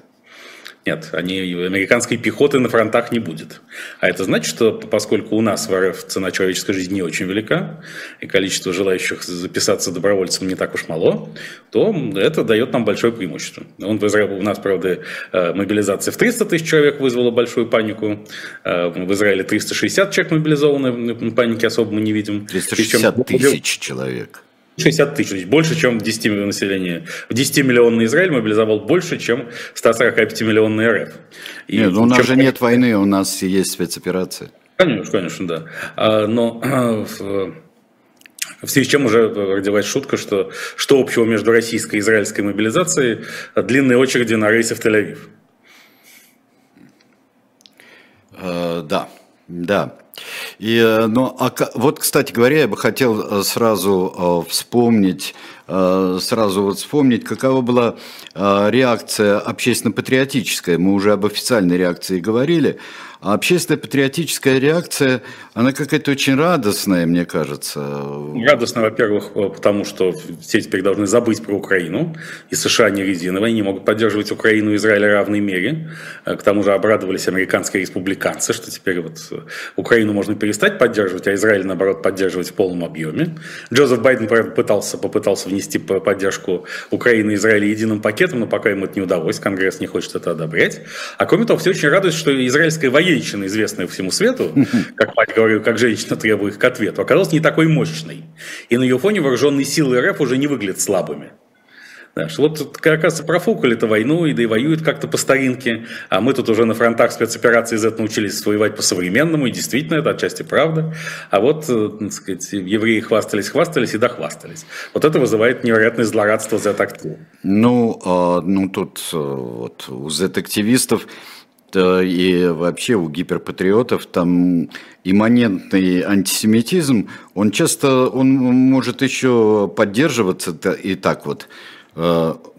C: Нет, они, американской пехоты на фронтах не будет. А это значит, что поскольку у нас в РФ цена человеческой жизни не очень велика, и количество желающих записаться добровольцем не так уж мало, то это дает нам большое преимущество. Он у нас, правда, э, мобилизация в 300 тысяч человек вызвала большую панику. Э, в Израиле 360 человек мобилизованы, паники особо мы не видим.
B: 360 тысяч человек.
C: 60 тысяч, больше, чем 10 миллионов населения. В 10-миллионный Израиль мобилизовал больше, чем 145-миллионный РФ.
B: И нет, ну, у нас чем... же нет войны, у нас есть спецоперации.
C: Конечно, конечно, да. А, но в связи с чем уже родилась шутка, что что общего между российской и израильской мобилизацией длинные очереди на рейсы в Тель-Авив.
B: Uh, да, да. И, ну, а, вот, кстати говоря, я бы хотел э, сразу э, вспомнить, сразу вот вспомнить, какова была реакция общественно-патриотическая. Мы уже об официальной реакции говорили. А общественная патриотическая реакция, она какая-то очень радостная, мне кажется.
C: Радостная, во-первых, потому что все теперь должны забыть про Украину, и США не резиновые, они могут поддерживать Украину и Израиль в равной мере. К тому же обрадовались американские республиканцы, что теперь вот Украину можно перестать поддерживать, а Израиль, наоборот, поддерживать в полном объеме. Джозеф Байден, правда, пытался, попытался внести поддержку Украины и Израиля единым пакетом, но пока ему это не удалось, Конгресс не хочет это одобрять. А кроме того, все очень радуются, что израильская военная военщина, известная всему свету, как мать говорю, как женщина требует к ответу, оказалась не такой мощной. И на ее фоне вооруженные силы РФ уже не выглядят слабыми. Что вот, оказывается, профукали-то войну, и да и воюют как-то по старинке, а мы тут уже на фронтах спецоперации Z научились воевать по-современному, и действительно, это отчасти правда. А вот, э, так сказать, евреи хвастались, хвастались и дохвастались. Вот это вызывает невероятное злорадство Z-активов.
B: Ну, а, ну, тут э, вот у Z-активистов и вообще у гиперпатриотов там имманентный антисемитизм, он часто, он может еще поддерживаться и так вот. Обо,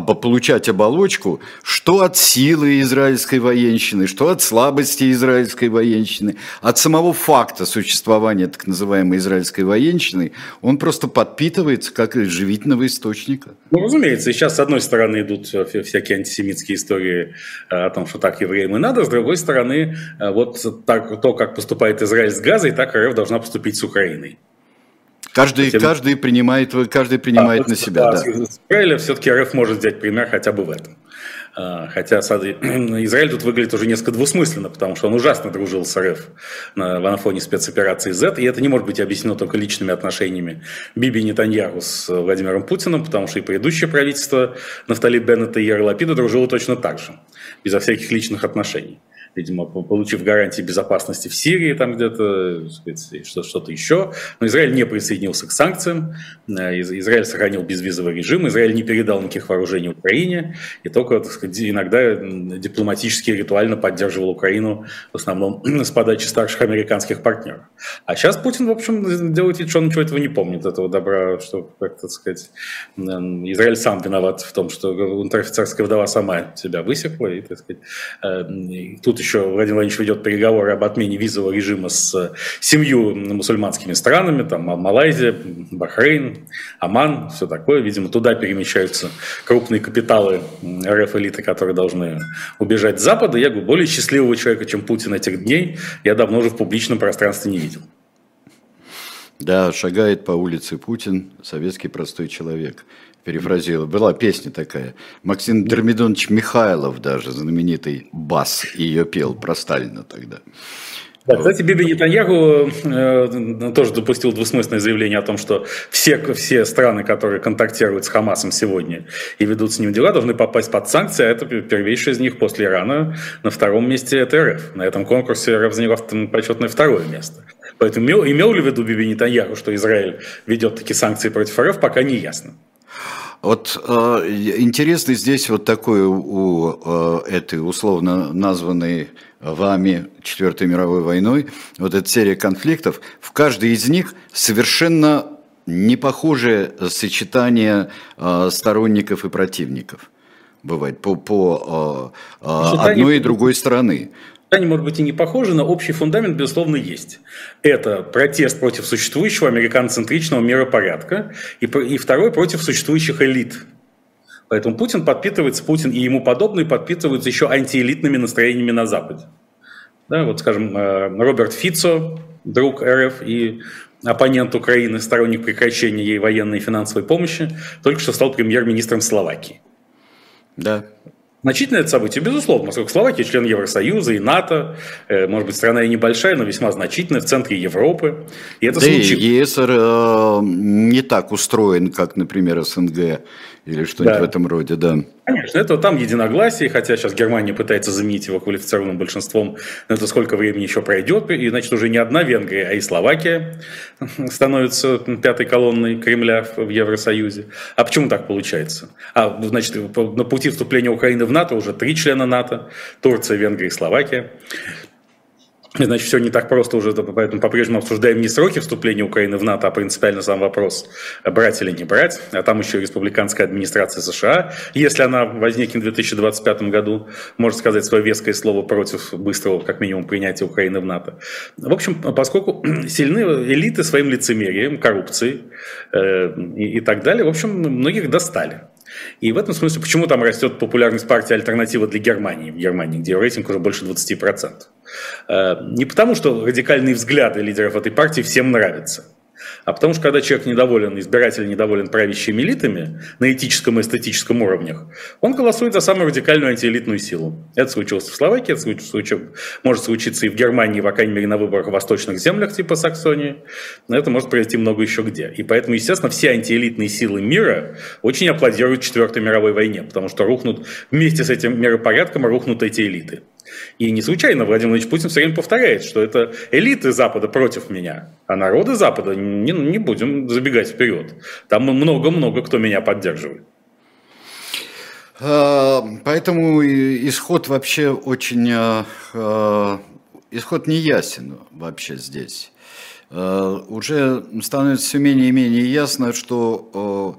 B: получать оболочку, что от силы израильской военщины, что от слабости израильской военщины, от самого факта существования так называемой израильской военщины, он просто подпитывается как из живительного источника.
C: Ну, разумеется, сейчас с одной стороны идут всякие антисемитские истории э, о том, что так евреям и надо, с другой стороны, э, вот так, то, как поступает Израиль с Газой, так РФ должна поступить с Украиной.
B: Каждый, Хотя... каждый принимает, каждый принимает а, на себя. Да,
C: да. Израиля все-таки РФ может взять пример хотя бы в этом. А, хотя Израиль тут выглядит уже несколько двусмысленно, потому что он ужасно дружил с РФ на, на фоне спецоперации Z, и это не может быть объяснено только личными отношениями Биби Нетаньяху с Владимиром Путиным, потому что и предыдущее правительство Нафтали Беннета и Яр Лапида дружило точно так же, безо всяких личных отношений видимо, получив гарантии безопасности в Сирии, там где-то, что-то еще. Но Израиль не присоединился к санкциям, э, Израиль сохранил безвизовый режим, Израиль не передал никаких вооружений Украине, и только так сказать, иногда дипломатически и ритуально поддерживал Украину, в основном с подачи старших американских партнеров. А сейчас Путин, в общем, делает вид, что он ничего этого не помнит, этого добра, что, как так сказать, Израиль сам виноват в том, что унтер-офицерская вдова сама себя высекла, и, так сказать, э, тут еще Владимир Владимирович ведет переговоры об отмене визового режима с семью мусульманскими странами, там Малайзия, Бахрейн, Оман, все такое. Видимо, туда перемещаются крупные капиталы РФ-элиты, которые должны убежать с Запада. Я говорю, более счастливого человека, чем Путин этих дней, я давно уже в публичном пространстве не видел.
B: Да, шагает по улице Путин, советский простой человек перефразировал. Была песня такая. Максим Дермидонович Михайлов даже, знаменитый бас, ее пел про Сталина тогда.
C: Да, кстати, Биби Нетаньяху э, тоже допустил двусмысленное заявление о том, что все, все страны, которые контактируют с Хамасом сегодня и ведут с ним дела, должны попасть под санкции, а это первейшая из них после Ирана. На втором месте это РФ. На этом конкурсе РФ заняла почетное второе место. Поэтому имел, имел ли в виду Биби Нетаньяху, что Израиль ведет такие санкции против РФ, пока не ясно.
B: Вот э, интересно здесь вот такой у э, этой условно названной вами Четвертой мировой войной, вот эта серия конфликтов, в каждой из них совершенно непохожее сочетание э, сторонников и противников бывает по, по э, э, одной и другой стороны
C: они, может быть, и не похожи, но общий фундамент, безусловно, есть. Это протест против существующего американоцентричного миропорядка и, и второй против существующих элит. Поэтому Путин подпитывается, Путин и ему подобные подпитываются еще антиэлитными настроениями на Западе. Да, вот, скажем, э, Роберт Фицо, друг РФ и оппонент Украины, сторонник прекращения ей военной и финансовой помощи, только что стал премьер-министром Словакии.
B: Да,
C: Значительное это событие, безусловно, поскольку Словакия член Евросоюза и НАТО, э, может быть, страна и небольшая, но весьма значительная, в центре Европы.
B: И это да случилось. и ЕС э, не так устроен, как, например, СНГ или что-нибудь да. в этом роде, да.
C: Конечно, это там единогласие, хотя сейчас Германия пытается заменить его квалифицированным большинством, но это сколько времени еще пройдет, и значит уже не одна Венгрия, а и Словакия становится пятой колонной Кремля в Евросоюзе. А почему так получается? А, значит, на пути вступления Украины в НАТО уже три члена НАТО, Турция, Венгрия и Словакия. Значит, все не так просто уже, поэтому по-прежнему обсуждаем не сроки вступления Украины в НАТО, а принципиально сам вопрос, брать или не брать. А там еще республиканская администрация США, если она возникнет в 2025 году, может сказать свое веское слово против быстрого, как минимум, принятия Украины в НАТО. В общем, поскольку сильны элиты своим лицемерием, коррупцией э, и, и так далее, в общем, многих достали. И в этом смысле, почему там растет популярность партии «Альтернатива для Германии», в Германии, где рейтинг уже больше 20%. Э, не потому, что радикальные взгляды лидеров этой партии всем нравятся, а потому что когда человек недоволен, избиратель недоволен правящими элитами на этическом и эстетическом уровнях, он голосует за самую радикальную антиэлитную силу. Это случилось в Словакии, это случилось, может случиться и в Германии, по крайней мере, на выборах в восточных землях типа Саксонии. Но это может произойти много еще где. И поэтому, естественно, все антиэлитные силы мира очень аплодируют Четвертой мировой войне, потому что рухнут вместе с этим миропорядком рухнут эти элиты. И не случайно Владимир Владимирович Путин все время повторяет, что это элиты Запада против меня, а народы Запада не, не будем забегать вперед. Там много-много кто меня поддерживает.
B: Поэтому исход вообще очень... Исход не ясен вообще здесь. Уже становится все менее и менее ясно, что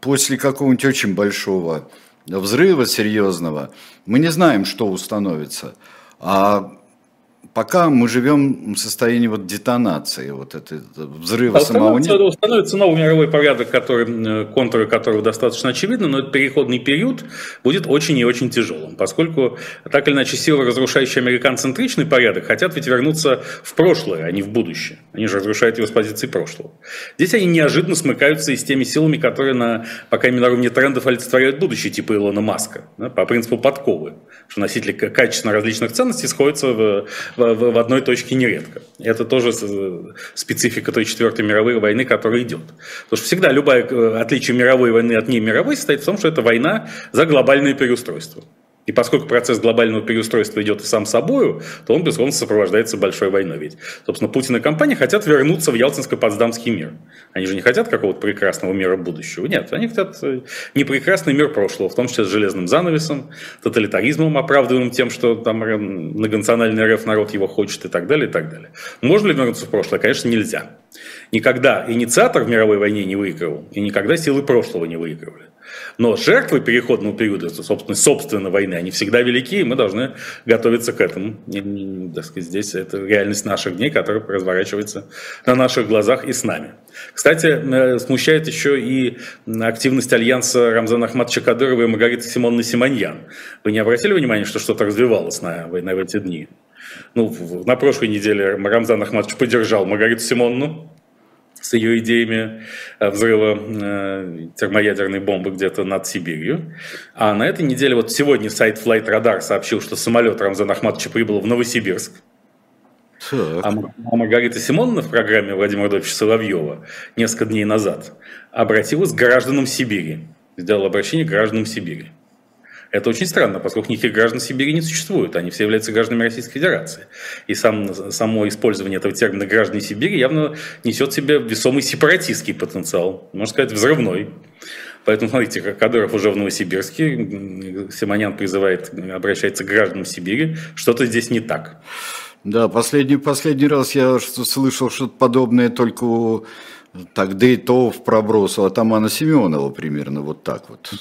B: после какого-нибудь очень большого взрыва серьезного мы не знаем, что установится. А пока мы живем в состоянии вот детонации, вот этой взрыва а самого
C: неба. Установится новый мировой порядок, который, э, контуры которого достаточно очевидны, но этот переходный период будет очень и очень тяжелым, поскольку так или иначе силы, разрушающие американ-центричный порядок, хотят ведь вернуться в прошлое, а не в будущее. Они же разрушают его с позиции прошлого. Здесь они неожиданно смыкаются и с теми силами, которые, на, пока именно на уровне трендов олицетворяют будущее, типа Илона Маска, да, по принципу подковы, что носители качественно различных ценностей сходятся в, в, в одной точке нередко. Это тоже специфика той Четвертой мировой войны, которая идет. Потому что всегда любое э, отличие мировой войны от немировой состоит в том, что это война за глобальное переустройство. И поскольку процесс глобального переустройства идет сам собою, то он, безусловно, сопровождается большой войной. Ведь, собственно, Путин и компания хотят вернуться в Ялтинско-Потсдамский мир. Они же не хотят какого-то прекрасного мира будущего. Нет, они хотят э, не прекрасный мир прошлого, в том числе с железным занавесом, тоталитаризмом, оправдываемым тем, что там многонациональный РФ народ его хочет и так далее, и так далее. Можно ли вернуться в прошлое? Конечно, нельзя. Никогда инициатор в мировой войне не выигрывал, и никогда силы прошлого не выигрывали. Но жертвы переходного периода, собственно, собственно войны, они всегда велики, и мы должны готовиться к этому. И, так сказать, здесь это реальность наших дней, которая разворачивается на наших глазах и с нами. Кстати, э, смущает еще и активность альянса Рамзана Ахматовича Кадырова и Маргариты Симоновны Симоньян. Вы не обратили внимания, что что-то развивалось на, на эти дни? Ну, на прошлой неделе Рамзан Ахматович поддержал Маргариту Симонну, с ее идеями э, взрыва э, термоядерной бомбы где-то над Сибирью. А на этой неделе, вот сегодня сайт Flight Radar сообщил, что самолет Рамзана Ахматовича прибыл в Новосибирск. А, а Маргарита Симоновна в программе Владимира Владимировича Соловьева несколько дней назад обратилась к гражданам Сибири. Сделала обращение к гражданам Сибири. Это очень странно, поскольку никаких граждан Сибири не существует, они все являются гражданами Российской Федерации. И сам, само использование этого термина «граждане Сибири» явно несет в себе весомый сепаратистский потенциал, можно сказать, взрывной. Поэтому, смотрите, Кадыров уже в Новосибирске, Симонян призывает, обращается к гражданам Сибири, что-то здесь не так.
B: Да, последний, последний раз я слышал что-то подобное только у так, да и то в проброс у Атамана Семенова примерно вот так вот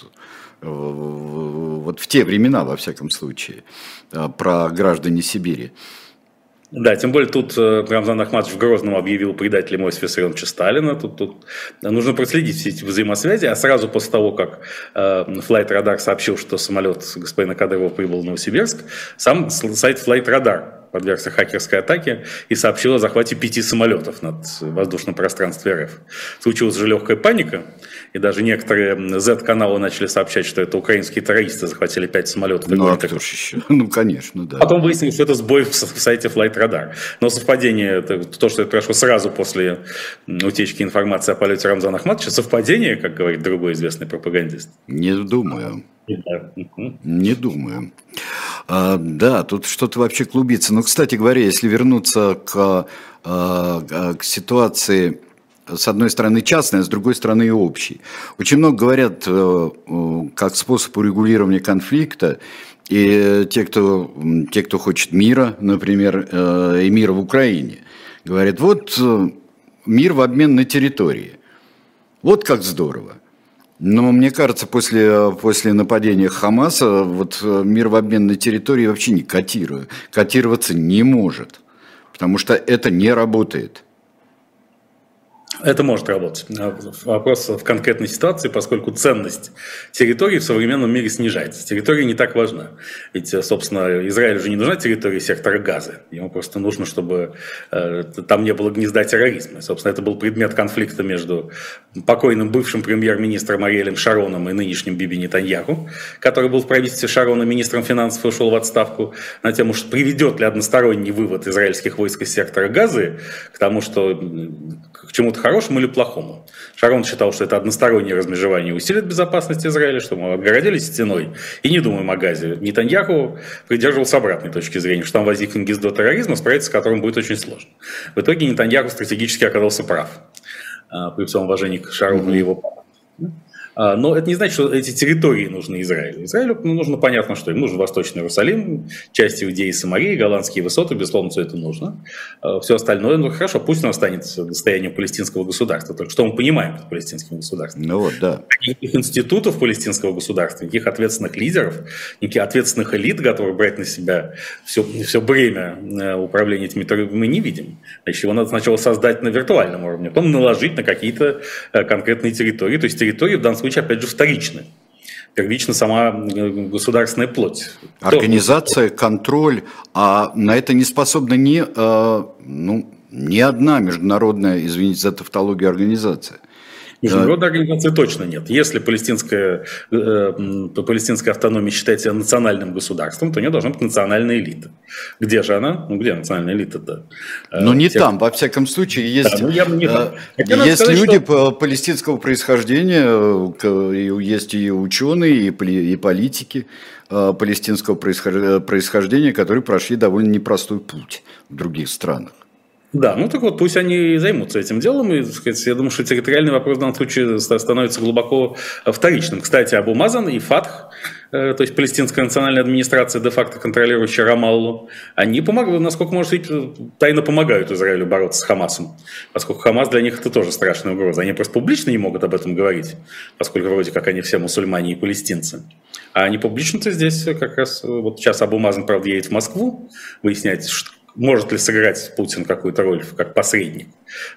B: вот в те времена, во всяком случае, э, про граждане Сибири.
C: Да, тем более тут э, Рамзан Ахматович в Грозном объявил предателем Иосифа Виссарионовича Сталина. Тут, тут нужно проследить все эти взаимосвязи. А сразу после того, как э, Flight Radar сообщил, что самолет господина Кадырова прибыл в Новосибирск, сам сайт Flight Radar подвергся хакерской атаке и сообщил о захвате пяти самолетов над воздушным пространством РФ. Случилась же легкая паника, и даже некоторые Z-каналы начали сообщать, что это украинские террористы захватили пять самолетов.
B: Ну, а кто еще? Ну, конечно, да.
C: Потом выяснилось, что это сбой в сайте Flight Radar. Но совпадение, то, что это произошло сразу после утечки информации о полете Рамзана Ахматовича, совпадение, как говорит другой известный пропагандист?
B: Не думаю. Не думаю. А, да, тут что-то вообще клубится. Но, кстати говоря, если вернуться к, а, к ситуации с одной стороны частной, а с другой стороны и общей. Очень много говорят э, как способ урегулирования конфликта, и те, кто, те, кто хочет мира, например, э, и мира в Украине, говорят, вот э, мир в обмен на территории. Вот как здорово. Но мне кажется, после, после нападения Хамаса вот мир в обмен на территории вообще не котирует. Котироваться не может, потому что это не работает.
C: Это может работать. Вопрос в конкретной ситуации, поскольку ценность территории в современном мире снижается. Территория не так важна. Ведь, собственно, Израилю же не нужна территория сектора газа. Ему просто нужно, чтобы э, там не было гнезда терроризма. Собственно, это был предмет конфликта между покойным бывшим премьер-министром Ариэлем Шароном и нынешним Биби Нетаньяху, который был в правительстве Шарона министром финансов и ушел в отставку, на тему, что приведет ли односторонний вывод израильских войск из сектора газа к тому, что к чему-то хорошему или плохому. Шарон считал, что это одностороннее размежевание усилит безопасность Израиля, что мы отгородились стеной и не думаем о газе. Нетаньяху придерживался обратной точки зрения, что там возникнет гнездо терроризма, справиться с которым будет очень сложно. В итоге Нетаньяху стратегически оказался прав, а, при всем уважении к Шарону mm-hmm. и его но это не значит, что эти территории нужны Израилю. Израилю ну, нужно понятно, что им нужен Восточный Иерусалим, часть Иудеи и Самарии, голландские высоты, безусловно, все это нужно. А, все остальное, ну хорошо, пусть оно останется достоянием палестинского государства. Только что мы понимаем под палестинским государством?
B: Ну вот, да.
C: Никаких институтов палестинского государства, никаких ответственных лидеров, никаких ответственных элит, готовых брать на себя все, все бремя э, управления этими территориями, мы не видим. Значит, его надо сначала создать на виртуальном уровне, потом наложить на какие-то э, конкретные территории. То есть территории в данном случае случае, опять же, вторичны. Первично сама э, государственная плоть.
B: Организация, контроль, а на это не способна ни, э, ну, ни одна международная, извините за тавтологию, организация.
C: Международной организации точно нет. Если палестинская, э, палестинская автономия считается национальным государством, то у нее должна быть национальная элита. Где же она? Ну, где национальная элита-то?
B: Э, Но не Тех... там, во всяком случае, есть, да, ну, я, не э, есть сказать, люди что... палестинского происхождения, есть и ученые, и, и политики э, палестинского происхождения, которые прошли довольно непростой путь в других странах.
C: Да, ну так вот пусть они займутся этим делом. И, сказать, я думаю, что территориальный вопрос в данном случае становится глубоко вторичным. Кстати, Абу Мазан и Фатх, э, то есть палестинская национальная администрация, де-факто контролирующая Рамаллу, они помогают, насколько может быть, тайно помогают Израилю бороться с Хамасом. Поскольку Хамас для них это тоже страшная угроза. Они просто публично не могут об этом говорить, поскольку вроде как они все мусульмане и палестинцы. А они публично-то здесь как раз, вот сейчас Абу Мазан, правда, едет в Москву выяснять, может ли сыграть Путин какую-то роль как посредник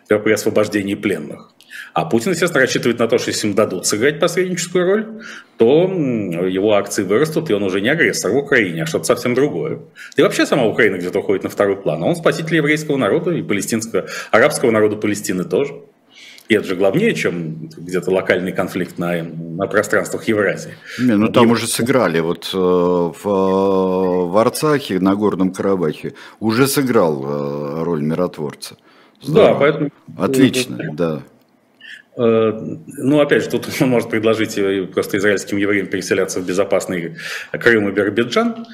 C: при освобождении пленных. А Путин, естественно, рассчитывает на то, что если им дадут сыграть посредническую роль, то его акции вырастут, и он уже не агрессор в Украине, а что-то совсем другое. И вообще сама Украина где-то уходит на второй план. Он спаситель еврейского народа и палестинского, арабского народа Палестины тоже. И это же главнее, чем где-то локальный конфликт на, на пространствах Евразии.
B: Не, ну там и... уже сыграли. Вот э, в, в Арцахе, на Горном Карабахе, уже сыграл э, роль миротворца.
C: Здорово. Да, поэтому...
B: Отлично, да.
C: Э, ну, опять же, тут он может предложить просто израильским евреям переселяться в безопасный Крым и Биробиджан,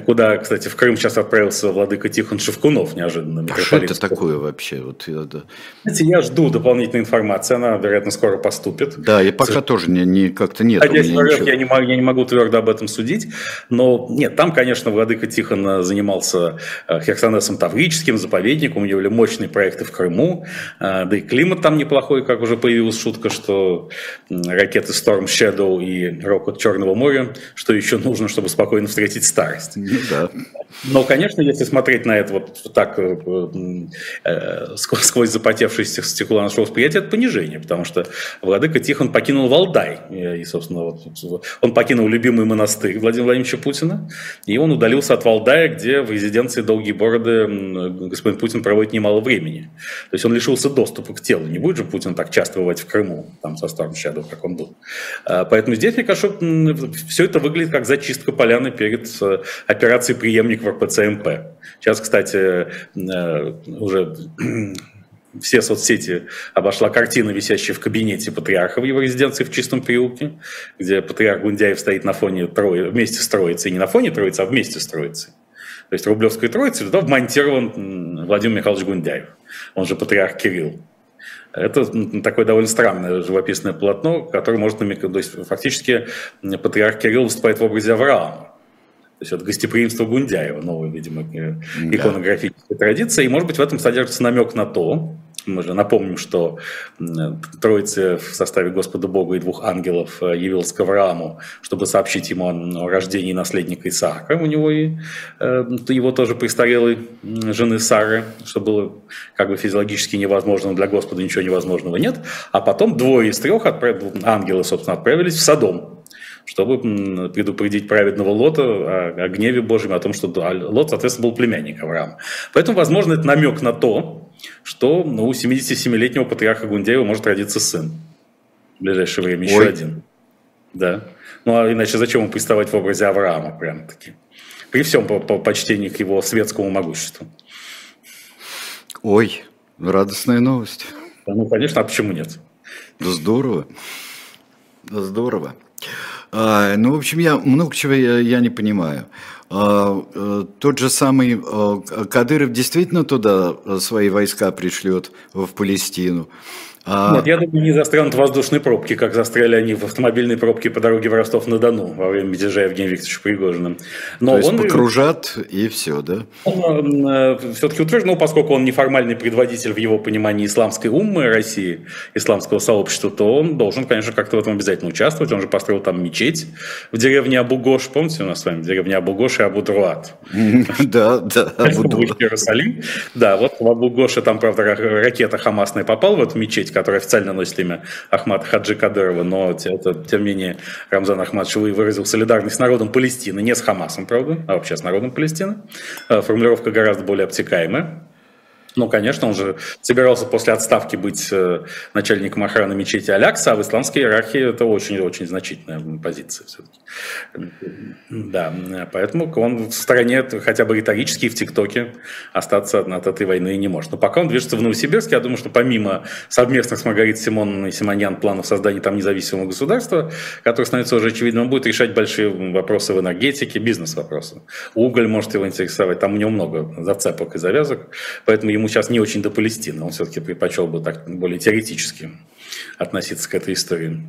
C: куда, кстати, в Крым сейчас отправился владыка Тихон Шевкунов неожиданно.
B: А что это такое вообще? Вот,
C: это... Знаете, я жду дополнительной информации, она, вероятно, скоро поступит.
B: Да, и пока С... тоже не, не, как-то нет.
C: А здесь я не, могу, я не могу твердо об этом судить, но нет, там, конечно, владыка Тихон занимался э, Херсонесом Таврическим, заповедником, у него были мощные проекты в Крыму, э, да и климат там неплохой, как уже появилась шутка, что ракеты Storm Shadow и Рокот Черного моря, что еще нужно, чтобы спокойно встретить старость. Ну, да. Но, конечно, если смотреть на это вот так э, э сквозь, запотевшие стекла нашего восприятия, это понижение, потому что владыка Тихон покинул Валдай, и, собственно, вот, он покинул любимый монастырь Владимира Владимировича Путина, и он удалился от Валдая, где в резиденции Долгие Бороды господин Путин проводит немало времени. То есть он лишился доступа к телу. Не будет же Путин так часто бывать в Крыму, там со Storm Shadow, как он был. А, поэтому здесь, мне кажется, все это выглядит как зачистка поляны перед операцией преемник в РПЦМП. Сейчас, кстати, э, уже все соцсети обошла картина, висящая в кабинете патриарха в его резиденции в Чистом переулке, где патриарх Гундяев стоит на фоне Трои, вместе с Троицей, не на фоне Троицы, а вместе с Троицей. То есть Рублевской Троицы туда вмонтирован Владимир Михайлович Гундяев, он же патриарх Кирилл. Это такое довольно странное живописное полотно, которое может намекать, то есть фактически патриарх Кирилл выступает в образе Авраама. То есть это гостеприимство Гундяева, новая, видимо, иконографическая да. традиция. И, может быть, в этом содержится намек на то, мы же напомним, что Троица в составе Господа Бога и двух ангелов э, явился к Аврааму, чтобы сообщить ему о рождении наследника Исаака. У него и э, его тоже престарелой жены Сары, что было как бы физиологически невозможно, для Господа ничего невозможного нет. А потом двое из трех отправ... ангелы, собственно, отправились в Содом, чтобы предупредить праведного Лота о, о гневе Божьем, о том, что Лот, соответственно, был племянник Авраама. Поэтому, возможно, это намек на то, что ну, у 77-летнего патриарха Гундеева может родиться сын. В ближайшее время еще Ой. один. Да. Ну, а иначе зачем ему приставать в образе Авраама, прям таки? При всем по, по почтению к его светскому могуществу.
B: Ой, радостная новость.
C: Да, ну, конечно, а почему нет?
B: Да здорово. Да здорово. А, ну, в общем, я много чего я, я не понимаю. тот же самый Кадыров действительно туда свои войска пришлет в Палестину.
C: А... Нет, я думаю, не застрянут воздушные пробки, как застряли они в автомобильной пробке по дороге в Ростов-на-Дону во время мятежа Евгения Викторовича Пригожина.
B: Но То есть он... покружат и все, да?
C: Он э, все-таки утвержден, ну, поскольку он неформальный предводитель в его понимании исламской уммы России, исламского сообщества, то он должен, конечно, как-то в этом обязательно участвовать. Он же построил там мечеть в деревне Абу-Гош. Помните у нас с вами деревня Абу-Гош и Абу-Друат?
B: Да, да.
C: Абу-Друат. Иерусалим. Да, вот в Абу-Гоше там, правда, ракета Хамасная попала в эту мечеть, который официально носит имя Ахмад Хаджи Кадырова, но это, тем не менее Рамзан Ахмад Шилы выразил солидарность с народом Палестины, не с Хамасом, правда, а вообще с народом Палестины. Э, формулировка гораздо более обтекаемая. Ну, конечно, он же собирался после отставки быть э, начальником охраны мечети Алякса, а в исламской иерархии это очень-очень значительная позиция все-таки. Да, поэтому он в стороне хотя бы риторически в ТикТоке остаться от этой войны не может. Но пока он движется в Новосибирске, я думаю, что помимо совместных с Маргаритой Симоновной и Симоньян планов создания там независимого государства, который становится уже очевидным, он будет решать большие вопросы в энергетике, бизнес-вопросы. Уголь может его интересовать, там у него много зацепок и завязок, поэтому ему ему сейчас не очень до Палестины. Он все-таки предпочел бы так более теоретически относиться к этой истории.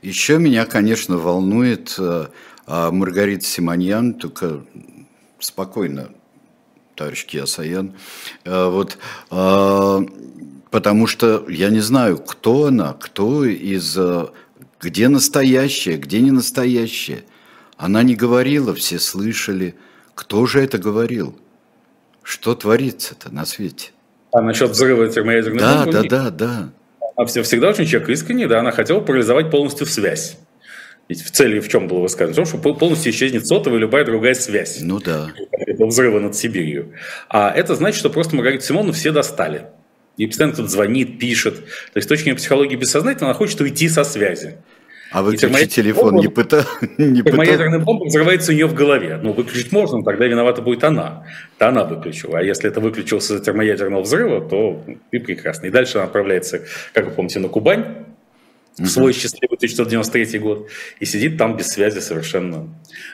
B: Еще меня, конечно, волнует э, а Маргарита Симоньян, только спокойно, товарищ Киасаян. Э, вот, э, потому что я не знаю, кто она, кто из... Где настоящая, где не настоящая. Она не говорила, все слышали. Кто же это говорил? Что творится-то на свете?
C: А насчет взрыва термоядерной
B: да, бомбы? Да, да, да.
C: Она всегда очень человек искренний, да, она хотела парализовать полностью связь. Ведь в цели в чем было высказано? В том, что полностью исчезнет сотовая и любая другая связь.
B: Ну да.
C: Этого взрыва над Сибирью. А это значит, что просто Маргариту Симоновну все достали. И постоянно кто-то звонит, пишет. То есть с точки зрения психологии бессознательно она хочет уйти со связи.
B: А выключить телефон не, пыта...
C: не пытал? Ядерная бомба взрывается у нее в голове. Ну, выключить можно, тогда виновата будет она. То она выключила. А если это выключился из-за термоядерного взрыва, то и прекрасно. И дальше она отправляется, как вы помните, на Кубань, в свой счастливый 1993 год, и сидит там без связи совершенно,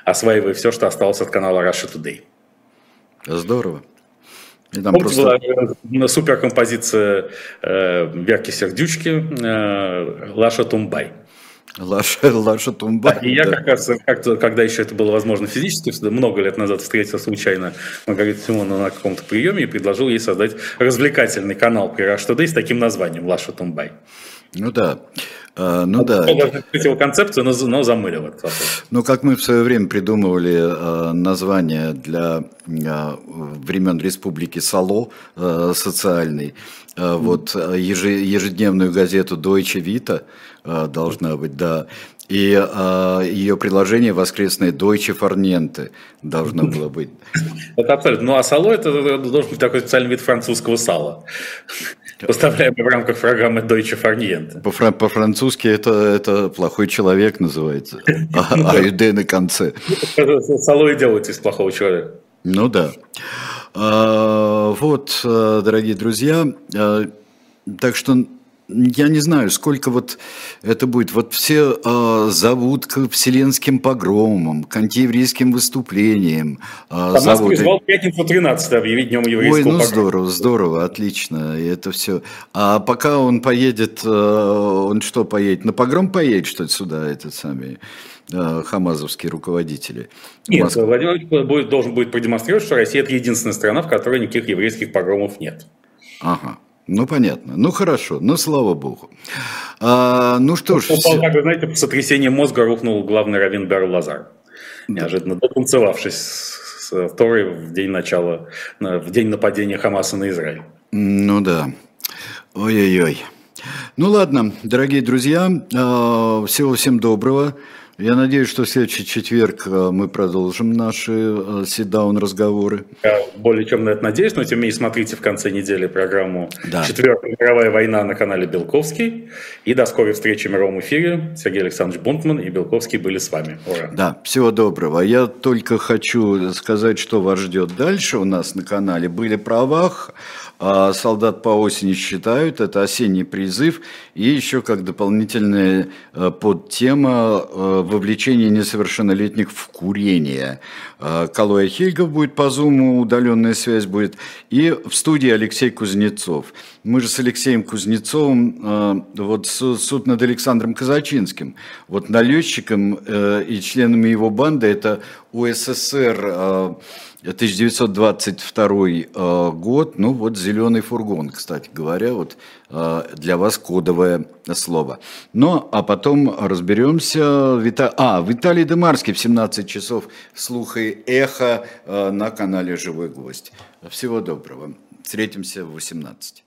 C: осваивая все, что осталось от канала Russia Today.
B: Здорово.
C: И там Помните, просто... была э, суперкомпозиция э, Верки Сердючки э, «Лаша Тумбай».
B: Лаша, Лаша Тумба.
C: Да, и я как раз, как когда еще это было возможно физически, много лет назад встретился случайно Маргариту Симоньян на каком-то приеме и предложил ей создать развлекательный канал при Today с таким названием «Лаша Тумбай».
B: Ну да. А, ну да.
C: Хотел концепцию, но, но замылил этот вопрос.
B: Ну, как мы в свое время придумывали а, название для а, времен Республики Сало а, социальный, а, вот ежедневную газету Deutsche Vita должна быть, да. И а, ее предложение воскресное Deutsche Farniente должно было быть.
C: Это абсолютно. Ну, а сало это должен быть такой специальный вид французского сала. Поставляемый в рамках программы Deutsche Farniente.
B: По-французски это, это плохой человек называется. А, а ЮД на конце.
C: Сало и делается из плохого человека.
B: Ну да. А, вот, дорогие друзья, так что я не знаю, сколько вот это будет. Вот все э, зовут к вселенским погромам, к антиеврейским выступлениям.
C: Э, Там зовут... призвал пятницу 13 объявить днем еврейского Ой,
B: ну погрома. здорово, здорово, отлично. Это все. А пока он поедет, э, он что поедет? На погром поедет, что ли, сюда, этот самый э, хамазовские руководители?
C: Нет, Владимир будет, должен будет продемонстрировать, что Россия – это единственная страна, в которой никаких еврейских погромов нет.
B: Ага. Ну, понятно. Ну, хорошо. Ну, слава богу. А, ну, что ж...
C: Упал, как вы знаете, по сотрясению мозга рухнул главный раввин Бер Лазар. Неожиданно дотанцевавшись с Торой в день начала, в день нападения Хамаса на Израиль.
B: Ну, да. Ой-ой-ой. Ну, ладно, дорогие друзья, а, всего всем доброго. Я надеюсь, что в следующий четверг э, мы продолжим наши сидаун э, разговоры.
C: Я более чем на это надеюсь, но тем не менее смотрите в конце недели программу да. «Четвертая мировая война» на канале Белковский. И до скорой встречи в мировом эфире. Сергей Александрович Бунтман и Белковский были с вами.
B: Ура. Да, всего доброго. Я только хочу сказать, что вас ждет дальше у нас на канале. Были правах, солдат по осени считают, это осенний призыв. И еще как дополнительная э, подтема вовлечение несовершеннолетних в курение. Калоя Хильгов будет по зуму, удаленная связь будет. И в студии Алексей Кузнецов. Мы же с Алексеем Кузнецовым, вот суд над Александром Казачинским. Вот налетчиком и членами его банды это УССР 1922 э, год, ну вот зеленый фургон, кстати говоря, вот э, для вас кодовое слово. Ну, а потом разберемся. Вита... А, Виталий Демарский в 17 часов слуха и эхо э, на канале «Живой гвоздь». Всего доброго. Встретимся в 18.